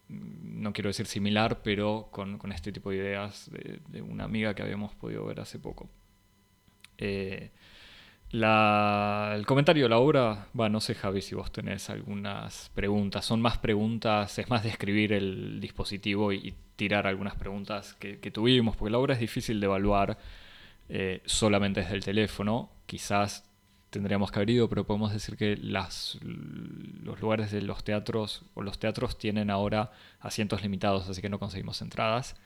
no quiero decir similar, pero con, este tipo de ideas de, una amiga que habíamos podido ver hace poco. Eh, el comentario de la obra, bueno, no sé Javi si vos tenés algunas preguntas, son más preguntas, es más describir el dispositivo y, tirar algunas preguntas que, tuvimos, porque la obra es difícil de evaluar eh, solamente desde el teléfono, quizás tendríamos que haber ido, pero podemos decir que los lugares de los teatros o los teatros tienen ahora asientos limitados, así que no conseguimos entradas.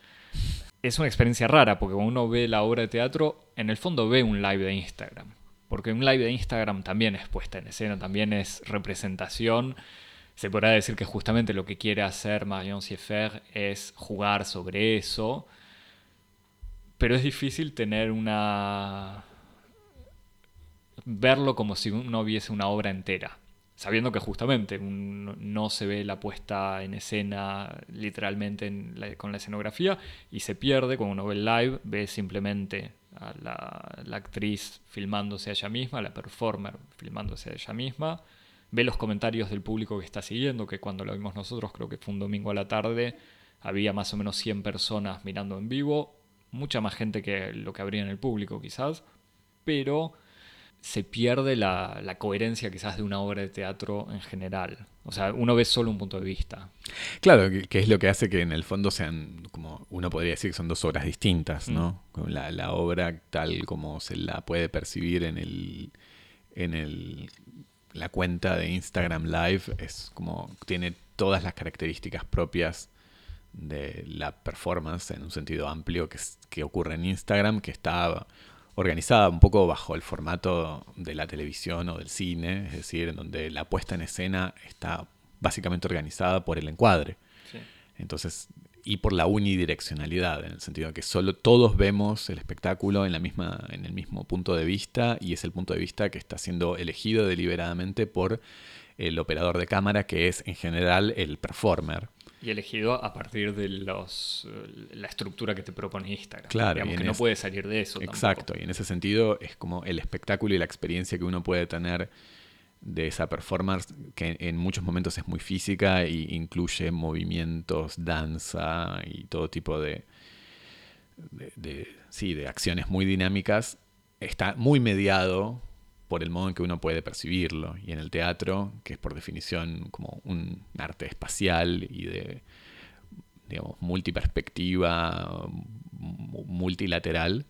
Es una experiencia rara, porque cuando uno ve la obra de teatro, en el fondo ve un live de Instagram porque un live de Instagram también es puesta en escena, también es representación. Se podrá decir que justamente lo que quiere hacer Marion Sieffer es jugar sobre eso, pero es difícil tener una... verlo como si uno viese una obra entera, sabiendo que justamente no se ve la puesta en escena literalmente con la escenografía y se pierde cuando uno ve el live, ve simplemente a la, actriz filmándose a ella misma, la performer filmándose a ella misma, ve los comentarios del público que está siguiendo, que cuando lo vimos nosotros, creo que fue un domingo a la tarde, había más o menos 100 personas mirando en vivo, mucha más gente que lo que habría en el público quizás, pero se pierde la, la, coherencia quizás de una obra de teatro en general. O sea, uno ve solo un punto de vista.
Claro, que, es lo que hace que en el fondo sean, como uno podría decir que son dos obras distintas, ¿no? Mm. La, la, obra tal como se la puede percibir en el, en el, la cuenta de Instagram Live es como tiene todas las características propias de la performance en un sentido amplio que, que ocurre en Instagram, que está organizada un poco bajo el formato de la televisión o del cine, es decir, en donde la puesta en escena está básicamente organizada por el encuadre. Entonces, y por la unidireccionalidad, en el sentido de que solo todos vemos el espectáculo en, la misma, en el mismo punto de vista y es el punto de vista que está siendo elegido deliberadamente por el operador de cámara, que es en general el performer.
Y elegido a partir de los, eh, la estructura que te propone Instagram.
Claro.
Digamos que no puede salir de eso.
Exacto, y en ese sentido es como el espectáculo y la experiencia que uno puede tener de esa performance, que en muchos momentos es muy física e incluye movimientos, danza y todo tipo de, de, sí, de acciones muy dinámicas, está muy mediado por el modo en que uno puede percibirlo. Y en el teatro, que es por definición como un arte espacial y de, digamos, multiperspectiva, multilateral,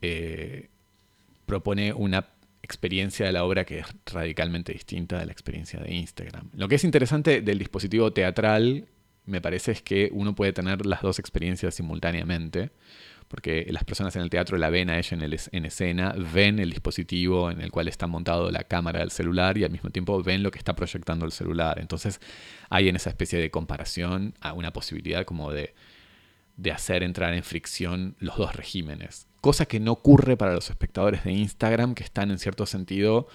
eh, propone una experiencia de la obra que es radicalmente distinta de la experiencia de Instagram. Lo que es interesante del dispositivo teatral, me parece, es que uno puede tener las dos experiencias simultáneamente porque las personas en el teatro la ven a ella en, escena, ven el dispositivo en el cual está montado la cámara del celular y al mismo tiempo ven lo que está proyectando el celular. Entonces hay en esa especie de comparación una posibilidad como de, de hacer entrar en fricción los dos regímenes. Cosa que no ocurre para los espectadores de Instagram que están en cierto sentido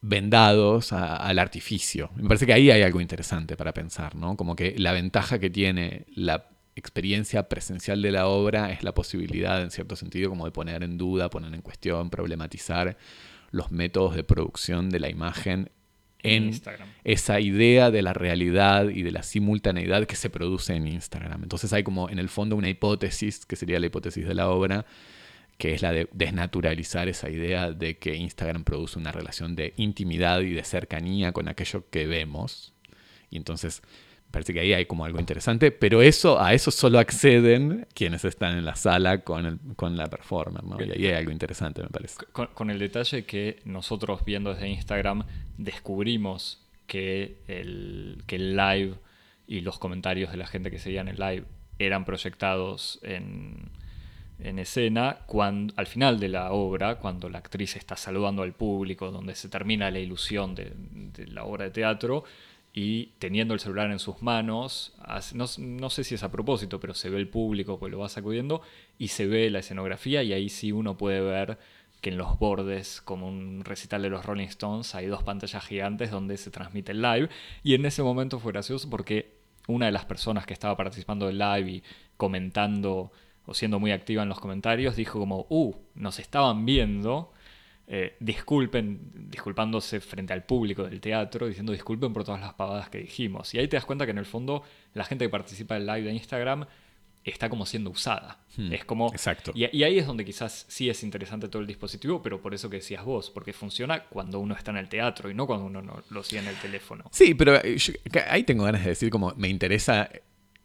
vendados al artificio. Me parece que ahí hay algo interesante para pensar, ¿no? Como que la ventaja que tiene la experiencia presencial de la obra es la posibilidad, en cierto sentido, como de poner en duda, poner en cuestión, problematizar los métodos de producción de la imagen en
Instagram.
esa idea de la realidad y de la simultaneidad que se produce en Instagram. Entonces hay como en el fondo una hipótesis, que sería la hipótesis de la obra, que es la de desnaturalizar esa idea de que Instagram produce una relación de intimidad y de cercanía con aquello que vemos. Y entonces parece que ahí hay como algo interesante, pero eso, a eso solo acceden quienes están en la sala con, el, con la performance. Y ahí hay algo interesante, me parece.
Con, el detalle que nosotros viendo desde Instagram descubrimos que el, que el live y los comentarios de la gente que seguía en el live eran proyectados en, en escena cuando, al final de la obra, cuando la actriz está saludando al público, donde se termina la ilusión de la obra de teatro, y teniendo el celular en sus manos, no, no, sé si es a propósito, pero se ve el público que lo va sacudiendo y se ve la escenografía y ahí sí uno puede ver que en los bordes, como un recital de los Rolling Stones, hay dos pantallas gigantes donde se transmite el live. Y en ese momento fue gracioso porque una de las personas que estaba participando del live y comentando o siendo muy activa en los comentarios dijo como, uh, nos estaban viendo eh, disculpen, disculpándose frente al público del teatro, diciendo disculpen por todas las pavadas que dijimos. Y ahí te das cuenta que en el fondo la gente que participa del live de Instagram está como siendo usada.
Hmm,
es como.
Exacto.
Y, y, ahí es donde quizás sí es interesante todo el dispositivo, pero por eso que decías vos, porque funciona cuando uno está en el teatro y no cuando uno no, lo sigue en el teléfono.
Sí, pero yo, ahí tengo ganas de decir como me interesa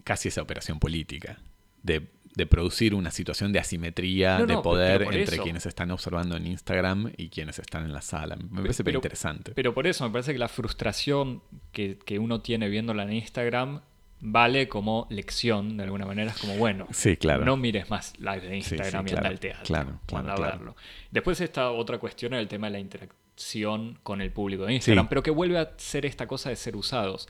casi esa operación política. De de producir una situación de asimetría
No,
de
no,
poder entre
eso.
quienes están observando en Instagram y quienes están en la sala. Me parece
pero-
interesante.
Pero por eso me parece que la frustración que, que uno tiene viéndola en Instagram vale como lección, de alguna manera. Es como, bueno,
sí, claro.
no mires más live de
Sí, sí,
Instagram y anda al teatro.
claro, claro, claro.
verlo. Después está otra cuestión, el tema de la interacción con el público de Instagram, pero que vuelve a ser esta cosa de ser usados.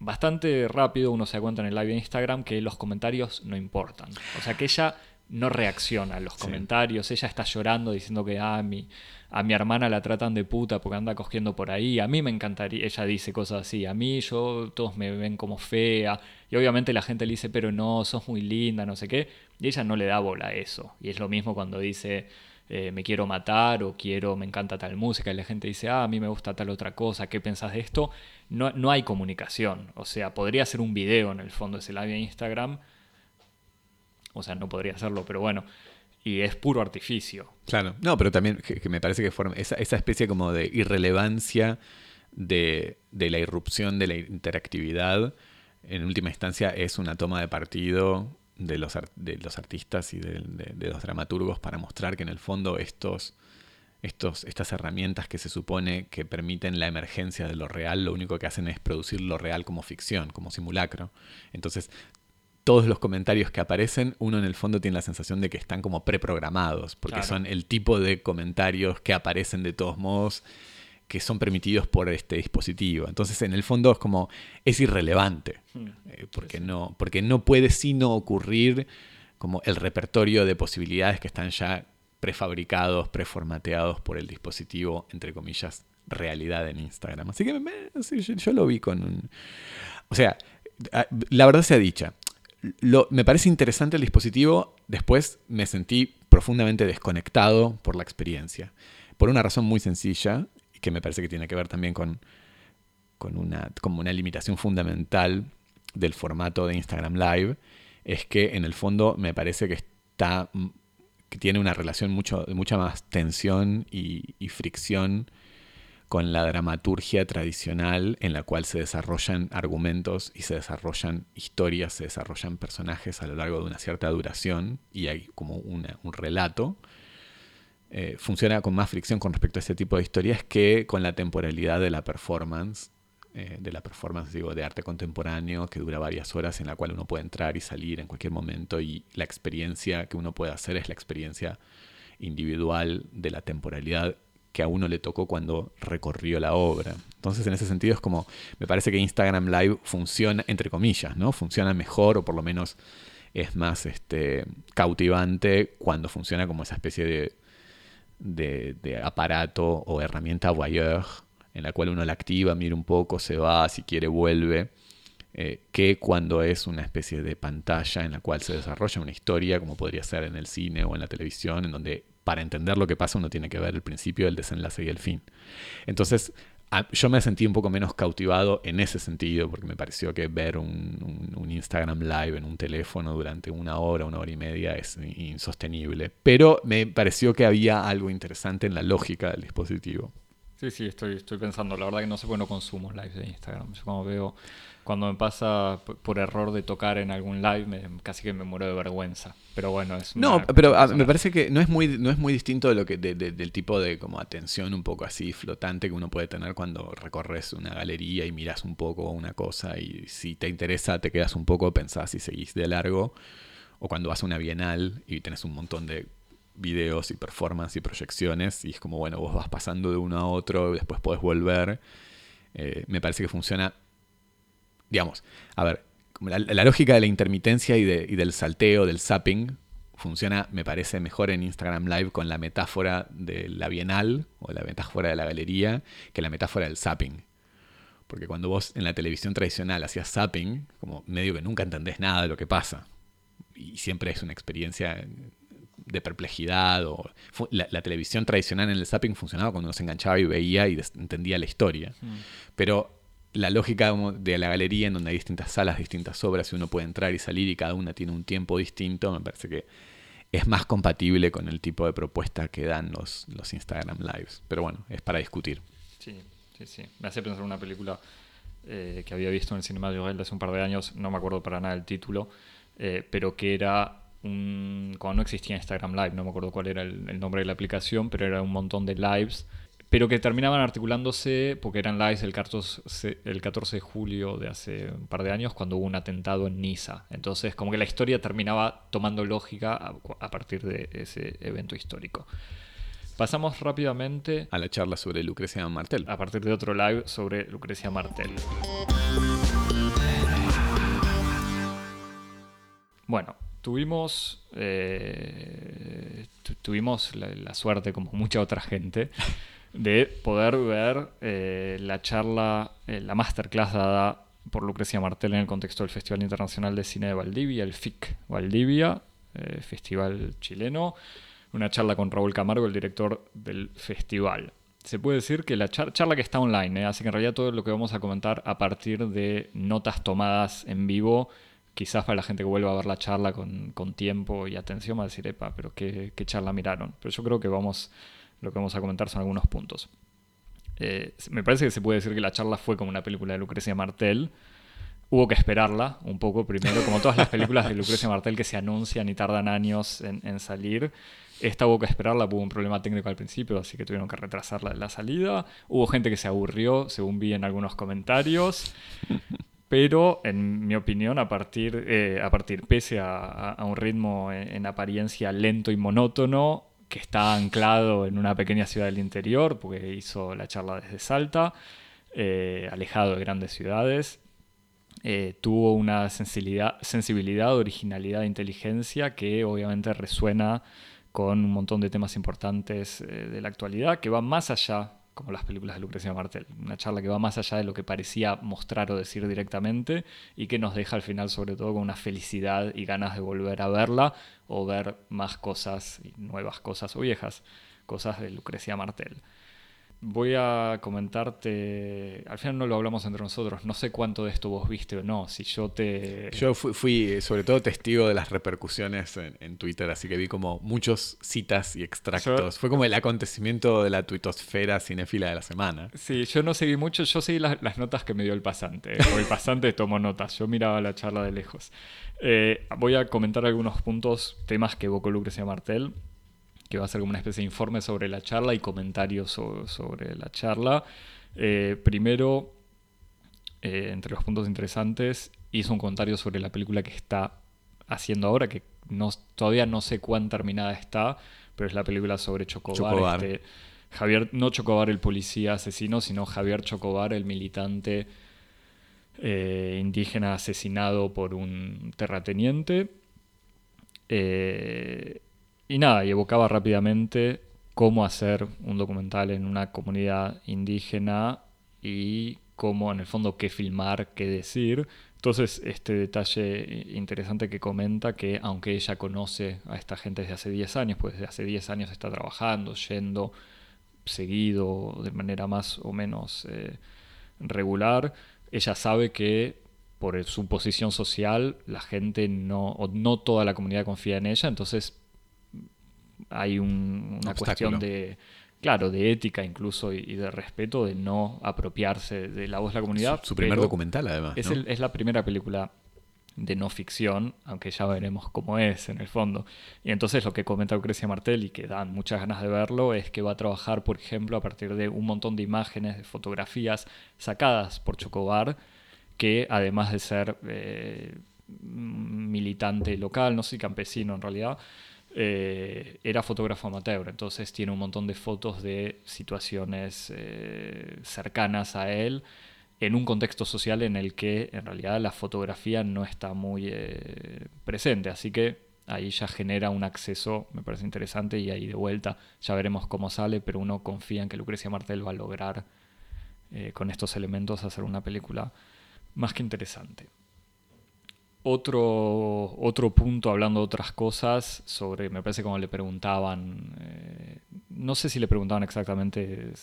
Bastante rápido uno se da cuenta en el live de Instagram que los comentarios no importan. O sea que ella no reacciona a los
Sí.
comentarios, ella está llorando diciendo que ah, mi, a mi hermana la tratan de puta porque anda cogiendo por ahí, a mí me encantaría, ella dice cosas así, a mí yo todos me ven como fea, y obviamente la gente le dice, pero no, sos muy linda, no sé qué, y ella no le da bola a eso, y es lo mismo cuando dice, eh, me quiero matar o quiero, me encanta tal música, y la gente dice, ah, a mí me gusta tal otra cosa, ¿qué pensás de esto? No, no hay comunicación, o sea, podría ser un video en el fondo ese live de Instagram, o sea, no podría hacerlo, pero bueno, y es puro artificio.
Claro, no, pero también que, me parece que forma esa, esa especie como de irrelevancia de, de la irrupción de la interactividad, en última instancia es una toma de partido de los, de los artistas y de- de los dramaturgos para mostrar que en el fondo estos, estos, estas herramientas que se supone que permiten la emergencia de lo real, lo único que hacen es producir lo real como ficción, como simulacro. Entonces, todos los comentarios que aparecen, uno en el fondo tiene la sensación de que están como preprogramados, porque
Claro.
son el tipo de comentarios que aparecen de todos modos, que son permitidos por este dispositivo. Entonces, en el fondo es como, es irrelevante, eh, porque, no, porque no puede sino ocurrir como el repertorio de posibilidades que están ya prefabricados, preformateados por el dispositivo, entre comillas, realidad en Instagram. Así que yo, lo vi con un... O sea, la verdad sea dicha, lo- me parece interesante el dispositivo, después me sentí profundamente desconectado por la experiencia. Por una razón muy sencilla, que me parece que tiene que ver también con, con una, como una limitación fundamental del formato de Instagram Live, es que en el fondo me parece que está que tiene una relación mucho, de mucha más tensión y, fricción con la dramaturgia tradicional en la cual se desarrollan argumentos y se desarrollan historias, se desarrollan personajes a lo largo de una cierta duración y hay como un relato. Eh, funciona con más fricción con respecto a este tipo de historias que con la temporalidad de la performance, eh, de la performance digo, de arte contemporáneo que dura varias horas en la cual uno puede entrar y salir en cualquier momento y la experiencia que uno puede hacer es la experiencia individual de la temporalidad que a uno le tocó cuando recorrió la obra. Entonces, en ese sentido es como, me parece que Instagram Live funciona, entre comillas, ¿no? Funciona mejor o por lo menos es más este, cautivante cuando funciona como esa especie de, de, de aparato o herramienta voyeur en la cual uno la activa, mira un poco, se va, si quiere vuelve, eh, que cuando es una especie de pantalla en la cual se desarrolla una historia, como podría ser en el cine o en la televisión, en donde para entender lo que pasa uno tiene que ver el principio, el desenlace y el fin. Entonces, yo me sentí un poco menos cautivado en ese sentido, porque me pareció que ver un, un, Instagram Live en un teléfono durante una hora, una hora y media es insostenible. Pero me pareció que había algo interesante en la lógica del dispositivo.
Sí, sí, estoy, estoy pensando. La verdad que no sé por qué no consumo lives de Instagram. Yo como veo cuando me pasa por error de tocar en algún live, me, casi que me muero de vergüenza. Pero bueno, es...
No, pero ah, me parece que no es muy, no es muy distinto de lo que, del tipo de como atención un poco así flotante que uno puede tener cuando recorres una galería y miras un poco una cosa y si te interesa te quedas un poco, pensás y seguís de largo. O cuando vas a una bienal y tenés un montón de videos y performances y proyecciones y es como, bueno, vos vas pasando de uno a otro, y después podés volver. Eh, me parece que funciona digamos, a ver, la, lógica de la intermitencia y, del salteo, del zapping, funciona, me parece, mejor en Instagram Live con la metáfora de la bienal o la metáfora de la galería que la metáfora del zapping. Porque cuando vos en la televisión tradicional hacías zapping, como medio que nunca entendés nada de lo que pasa. Y siempre es una experiencia de perplejidad. O, la, televisión tradicional en el zapping funcionaba cuando uno se enganchaba y veía y entendía la historia. Mm. Pero la lógica de la galería en donde hay distintas salas, distintas obras y uno puede entrar y salir y cada una tiene un tiempo distinto, me parece que es más compatible con el tipo de propuesta que dan los, los Instagram Lives. Pero bueno, es para discutir.
Sí, sí, sí. Me hace pensar en una película eh, que había visto en el Cinema de hace un par de años, no me acuerdo para nada el título, eh, pero que era un... cuando no existía Instagram Live, no me acuerdo cuál era el nombre de la aplicación, pero era un montón de lives pero que terminaban articulándose porque eran lives el 14, el 14 de julio de hace un par de años cuando hubo un atentado en Niza. Entonces como que la historia terminaba tomando lógica a, partir de ese evento histórico. Pasamos rápidamente
a la charla sobre Lucrecia Martel.
A partir de otro live sobre Lucrecia Martel. Bueno, tuvimos, eh, tuvimos la, suerte, como mucha otra gente, de poder ver eh, la charla, eh, la masterclass dada por Lucrecia Martel en el contexto del Festival Internacional de Cine de Valdivia, el FIC Valdivia, festival chileno, una charla con Raúl Camargo, el director del festival. Se puede decir que la charla que está online, así que en realidad todo lo que vamos a comentar a partir de notas tomadas en vivo, quizás para la gente que vuelva a ver la charla con, tiempo y atención va a decir, epa, pero qué, qué charla miraron. Pero yo creo que vamos lo que vamos a comentar son algunos puntos. Eh, me parece que se puede decir que la charla fue como una película de Lucrecia Martel. Hubo que esperarla un poco primero, como todas las películas de Lucrecia Martel que se anuncian y tardan años en, salir. Esta hubo que esperarla, hubo un problema técnico al principio, así que tuvieron que retrasar la, la salida. Hubo gente que se aburrió, según vi en algunos comentarios. Pero, en mi opinión, a partir, eh, a partir pese a, un ritmo en, apariencia lento y monótono, que está anclado en una pequeña ciudad del interior, porque hizo la charla desde Salta, eh, alejado de grandes ciudades. Eh, tuvo una sensibilidad, sensibilidad, originalidad inteligencia que obviamente resuena con un montón de temas importantes de la actualidad, que van más allá como las películas de Lucrecia Martel. Una charla que va más allá de lo que parecía mostrar o decir directamente y que nos deja al final sobre todo con una felicidad y ganas de volver a verla o ver más cosas, nuevas cosas o viejas cosas de Lucrecia Martel voy a comentarte, al final no lo hablamos entre nosotros, no sé cuánto de esto vos viste o no, si yo te...
Yo fui, sobre todo testigo de las repercusiones en, Twitter, así que vi como muchos citas y extractos. Fue como el acontecimiento de la tuitosfera cinéfila de la semana.
Sí, yo no seguí mucho, yo seguí las, notas que me dio el pasante, o [laughs] el pasante tomó notas, yo miraba la charla de lejos. Eh, voy a comentar algunos puntos, temas que evocó Lucrecia Martel que va a ser como una especie de informe sobre la charla y comentarios sobre, la charla. Eh, primero, eh, entre los puntos interesantes, hizo un comentario sobre la película que está haciendo ahora, que no, todavía no sé cuán terminada está, pero es la película sobre Chocobar. Este, Javier, no Chocobar el policía asesino, sino Javier Chocobar el militante eh, indígena asesinado por un terrateniente. Eh, y nada, y evocaba rápidamente cómo hacer un documental en una comunidad indígena y cómo en el fondo qué filmar, qué decir. Entonces, este detalle interesante que comenta que aunque ella conoce a esta gente desde hace 10 años, pues desde hace 10 años está trabajando, yendo, seguido de manera más o menos eh, regular, ella sabe que por su posición social la gente no, o no toda la comunidad confía en ella, entonces hay una cuestión de, claro, de ética incluso y, de respeto de no apropiarse de la voz de la comunidad.
Su, primer documental además.
Es, es la primera película de no ficción, aunque ya veremos cómo es en el fondo. Y entonces lo que comenta Lucrecia Martel y que dan muchas ganas de verlo es que va a trabajar, por ejemplo, a partir de un montón de imágenes, de fotografías sacadas por Chocobar, que además de ser eh, militante local, no sé, campesino en realidad, eh, era fotógrafo amateur, entonces tiene un montón de fotos de situaciones eh, cercanas a él en un contexto social en el que en realidad la fotografía no está muy eh, presente. Así que ahí ya genera un acceso, me parece interesante, y ahí de vuelta ya veremos cómo sale, pero uno confía en que Lucrecia Martel va a lograr con estos elementos hacer una película más que interesante. Otro, otro punto, hablando de otras cosas, sobre, me parece como le preguntaban, eh, no sé si le preguntaban exactamente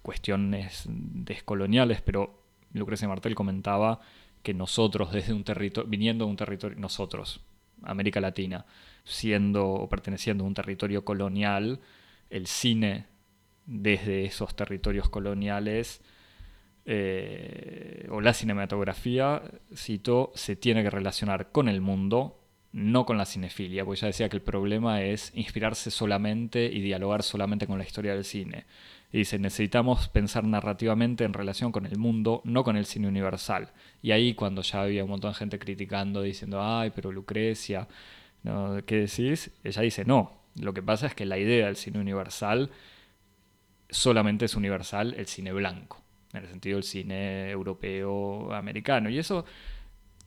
cuestiones descoloniales, pero Lucrecia Martel comentaba que nosotros, desde un territorio, viniendo de un territorio, nosotros, América Latina, siendo o perteneciendo a un territorio colonial, el cine desde esos territorios coloniales eh, o la cinematografía, cito, se tiene que relacionar con el mundo, no con la cinefilia, porque ya decía que el problema es inspirarse solamente y dialogar solamente con la historia del cine. Y dice, necesitamos pensar narrativamente en relación con el mundo, no con el cine universal. Y ahí cuando ya había un montón de gente criticando, diciendo, ay, pero Lucrecia, ¿no? ¿qué decís? Ella dice, no, lo que pasa es que la idea del cine universal solamente es universal el cine blanco en el sentido del cine europeo americano. Y eso,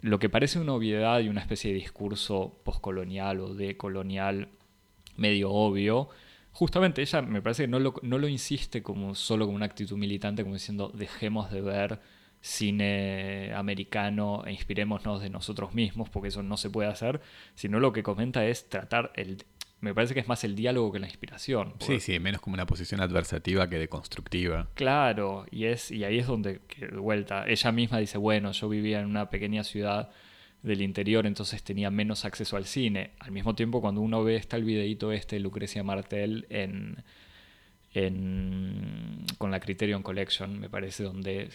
lo que parece una obviedad y una especie de discurso postcolonial o decolonial medio obvio, justamente ella me parece que no lo, no lo insiste como solo como una actitud militante, como diciendo dejemos de ver cine americano e inspirémonos de nosotros mismos, porque eso no se puede hacer, sino lo que comenta es tratar el, me parece que es más el diálogo que la inspiración.
Sí, sí, menos como una posición adversativa que de constructiva.
Claro, y, es, y ahí es donde, de vuelta, ella misma dice, bueno, yo vivía en una pequeña ciudad del interior, entonces tenía menos acceso al cine. Al mismo tiempo, cuando uno ve, está el videito este de Lucrecia Martel en, en, con la Criterion Collection, me parece, donde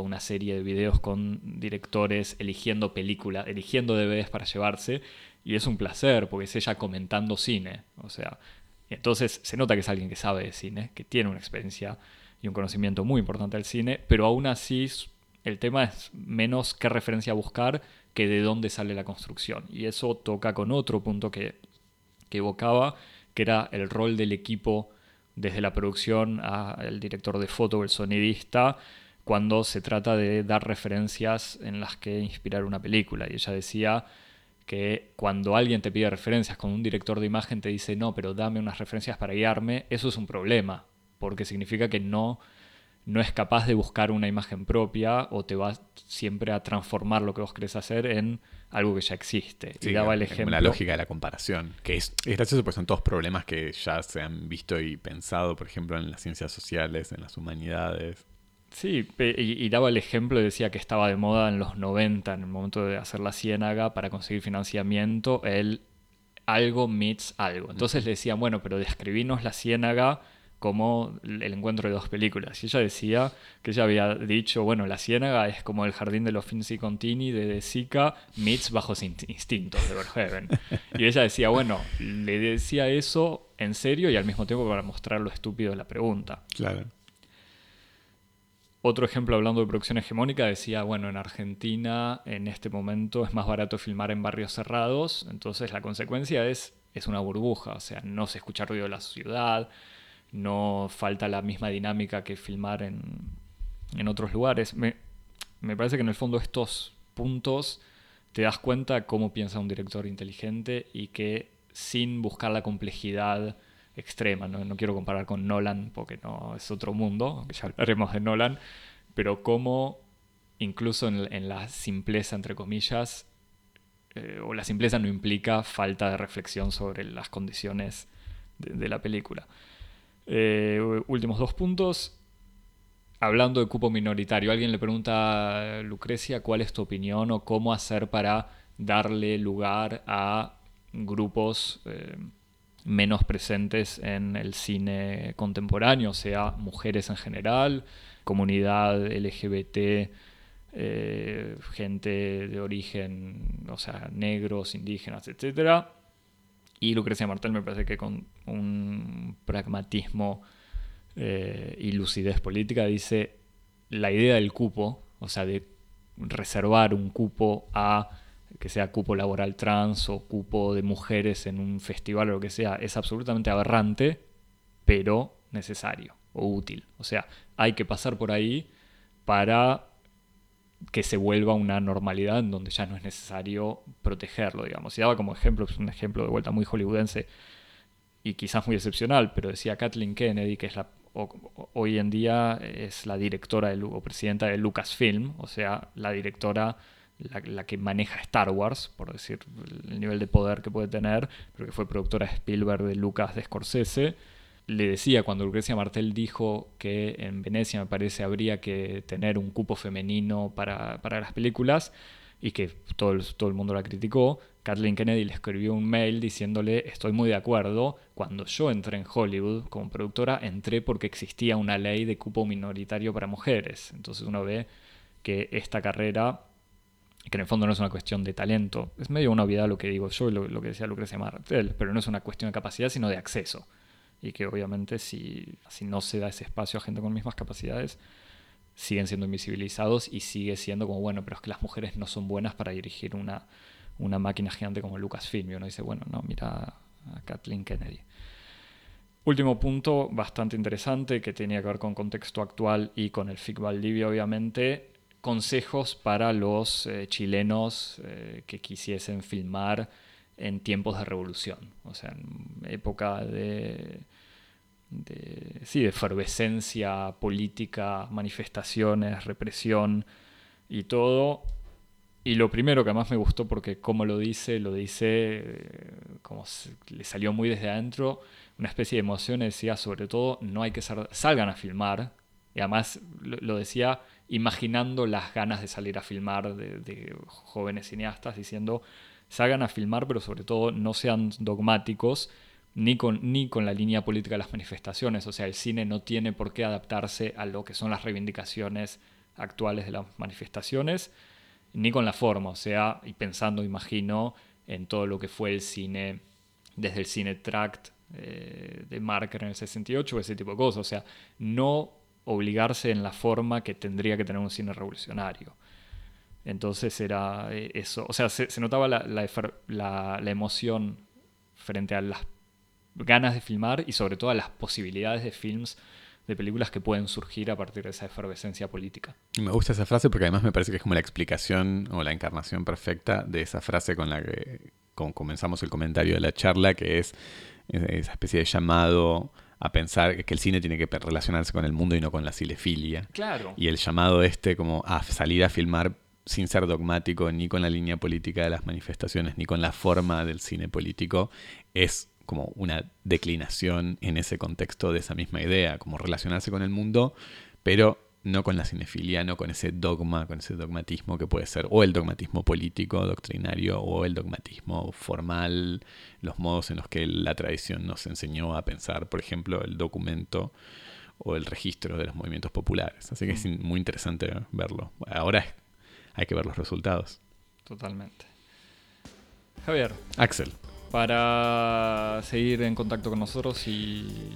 una serie de videos con directores eligiendo películas, eligiendo DVDs para llevarse, y es un placer porque es ella comentando cine. O sea, entonces se nota que es alguien que sabe de cine, que tiene una experiencia y un conocimiento muy importante del cine, pero aún así el tema es menos qué referencia buscar que de dónde sale la construcción. Y eso toca con otro punto que, que evocaba, que era el rol del equipo desde la producción al director de foto o el sonidista, cuando se trata de dar referencias en las que inspirar una película. Y ella decía que cuando alguien te pide referencias, cuando un director de imagen te dice, no, pero dame unas referencias para guiarme, eso es un problema, porque significa que no, no es capaz de buscar una imagen propia o te va siempre a transformar lo que vos querés hacer en algo que ya existe. y daba el ejemplo.
La lógica de la comparación, que es, es gracioso porque son todos problemas que ya se han visto y pensado, por ejemplo, en las ciencias sociales, en las humanidades.
Sí, y, daba el ejemplo, decía que estaba de moda en los 90, en el momento de hacer la ciénaga, para conseguir financiamiento, el algo meets algo. Entonces le decían, bueno, pero describinos la ciénaga como el encuentro de dos películas. Y ella decía que ella había dicho, bueno, la ciénaga es como el jardín de los Finzi Contini de De Sica meets Bajos Instintos de Verheaven. Y ella decía, bueno, le decía eso en serio y al mismo tiempo para mostrar lo estúpido de la pregunta.
Claro.
Otro ejemplo hablando de producción hegemónica decía, bueno, en Argentina en este momento es más barato filmar en barrios cerrados, entonces la consecuencia es, es una burbuja, o sea, no se escucha ruido de la ciudad, no falta la misma dinámica que filmar en, en otros lugares. Me, me parece que en el fondo estos puntos te das cuenta cómo piensa un director inteligente y que sin buscar la complejidad extrema. ¿no? quiero comparar con Nolan porque no es otro mundo, aunque ya hablaremos de Nolan, pero cómo incluso en, la simpleza, entre comillas, eh, o la simpleza no implica falta de reflexión sobre las condiciones de, la película. Eh, últimos dos puntos. Hablando de cupo minoritario, alguien le pregunta a Lucrecia cuál es tu opinión o cómo hacer para darle lugar a grupos eh, menos presentes en el cine contemporáneo, o sea, mujeres en general, comunidad LGBT, eh, gente de origen, o sea, negros, indígenas, etc. Y Lucrecia Martel me parece que con un pragmatismo eh, y lucidez política dice la idea del cupo, o sea, de reservar un cupo a que sea cupo laboral trans o cupo de mujeres en un festival o lo que sea, es absolutamente aberrante, pero necesario o útil. O sea, hay que pasar por ahí para que se vuelva una normalidad en donde ya no es necesario protegerlo, digamos. Y daba como ejemplo, es un ejemplo de vuelta muy hollywoodense y quizás muy excepcional, pero decía Kathleen Kennedy, que es la, hoy en día es la directora o presidenta de Lucasfilm, o sea, la directora la, que maneja Star Wars, por decir el nivel de poder que puede tener, pero que fue productora de Spielberg, de Lucas, de Scorsese, le decía cuando Lucrecia Martel dijo que en Venecia, me parece, habría que tener un cupo femenino para, las películas y que todo todo el mundo la criticó, Kathleen Kennedy le escribió un mail diciéndole, estoy muy de acuerdo, cuando yo entré en Hollywood como productora, entré porque existía una ley de cupo minoritario para mujeres. Entonces uno ve que esta carrera que en el fondo no es una cuestión de talento, es medio una obviedad lo que digo yo y lo, que decía Lucrecia Martel, pero no es una cuestión de capacidad, sino de acceso. Y que obviamente si, si no se da ese espacio a gente con mismas capacidades, siguen siendo invisibilizados y sigue siendo como, bueno, pero es que las mujeres no son buenas para dirigir una, una máquina gigante como Lucasfilm. Y uno dice, bueno, no, mira a Kathleen Kennedy. Último punto, bastante interesante, que tenía que ver con contexto actual y con el FIC Valdivia, obviamente, consejos para los eh, chilenos eh, que quisiesen filmar en tiempos de revolución, o sea, en época de, sí, de efervescencia política, manifestaciones, represión y todo. Y lo primero que más me gustó, porque como lo dice, lo dice eh, como le salió muy desde adentro, una especie de emoción, decía sobre todo, no hay que salgan a filmar, y además lo decía imaginando las ganas de salir a filmar de, jóvenes cineastas, diciendo, salgan a filmar, pero sobre todo no sean dogmáticos ni con, ni con la línea política de las manifestaciones. O sea, el cine no tiene por qué adaptarse a lo que son las reivindicaciones actuales de las manifestaciones, ni con la forma. O sea, y pensando, imagino, en todo lo que fue el cine, desde el cine tract eh, de Marker en el 68, ese tipo de cosas. O sea, no obligarse en la forma que tendría que tener un cine revolucionario. Entonces era eh, eso, o sea, se, notaba la, la, emoción frente a las ganas de filmar y sobre todo a las posibilidades de films, de películas que pueden surgir a partir de esa efervescencia política.
Me gusta esa frase porque además me parece que es como la explicación o la encarnación perfecta de esa frase con la que comenzamos el comentario de la charla, que es esa especie de llamado a pensar que el cine tiene que relacionarse con el mundo y no con la cilefilia.
Claro.
Y el llamado este como a salir a filmar sin ser dogmático ni con la línea política de las manifestaciones ni con la forma del cine político es como una declinación en ese contexto de esa misma idea, como relacionarse con el mundo, pero no con la cinefilia, no con ese dogma, con ese dogmatismo que puede ser o el dogmatismo político, doctrinario, o el dogmatismo formal, los modos en los que la tradición nos enseñó a pensar, por ejemplo, el documento o el registro de los movimientos populares. Así que es mm. muy interesante verlo. Ahora hay que ver los resultados.
Totalmente. Javier.
Axel.
Para seguir en contacto con nosotros y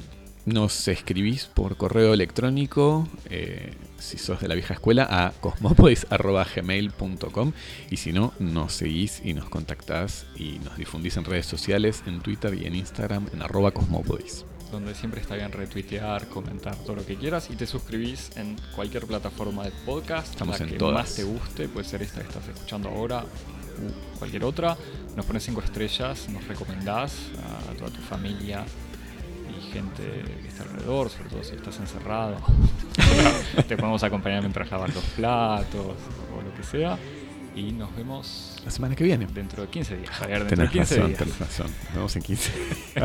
nos escribís por correo electrónico, eh, si sos de la vieja escuela, a cosmopodis.gmail.com y si no, nos seguís y nos contactás y nos difundís en redes sociales, en Twitter y en Instagram, en arroba cosmopodis.
Donde siempre está bien retuitear, comentar todo lo que quieras y te suscribís en cualquier plataforma de podcast,
Estamos
la
en
que
todas.
más te guste, puede ser esta que estás escuchando ahora u cualquier otra. Nos pones cinco estrellas, nos recomendás a toda tu familia, gente que está alrededor, sobre todo si estás encerrado. [laughs] Te podemos acompañar mientras lavas los platos o lo que sea. Y nos vemos.
La semana que viene.
Dentro de 15 días. Javier, dentro tenés de 15 días.
Nos vemos en 15. [laughs]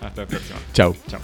Hasta la próxima.
Chao.
Chao.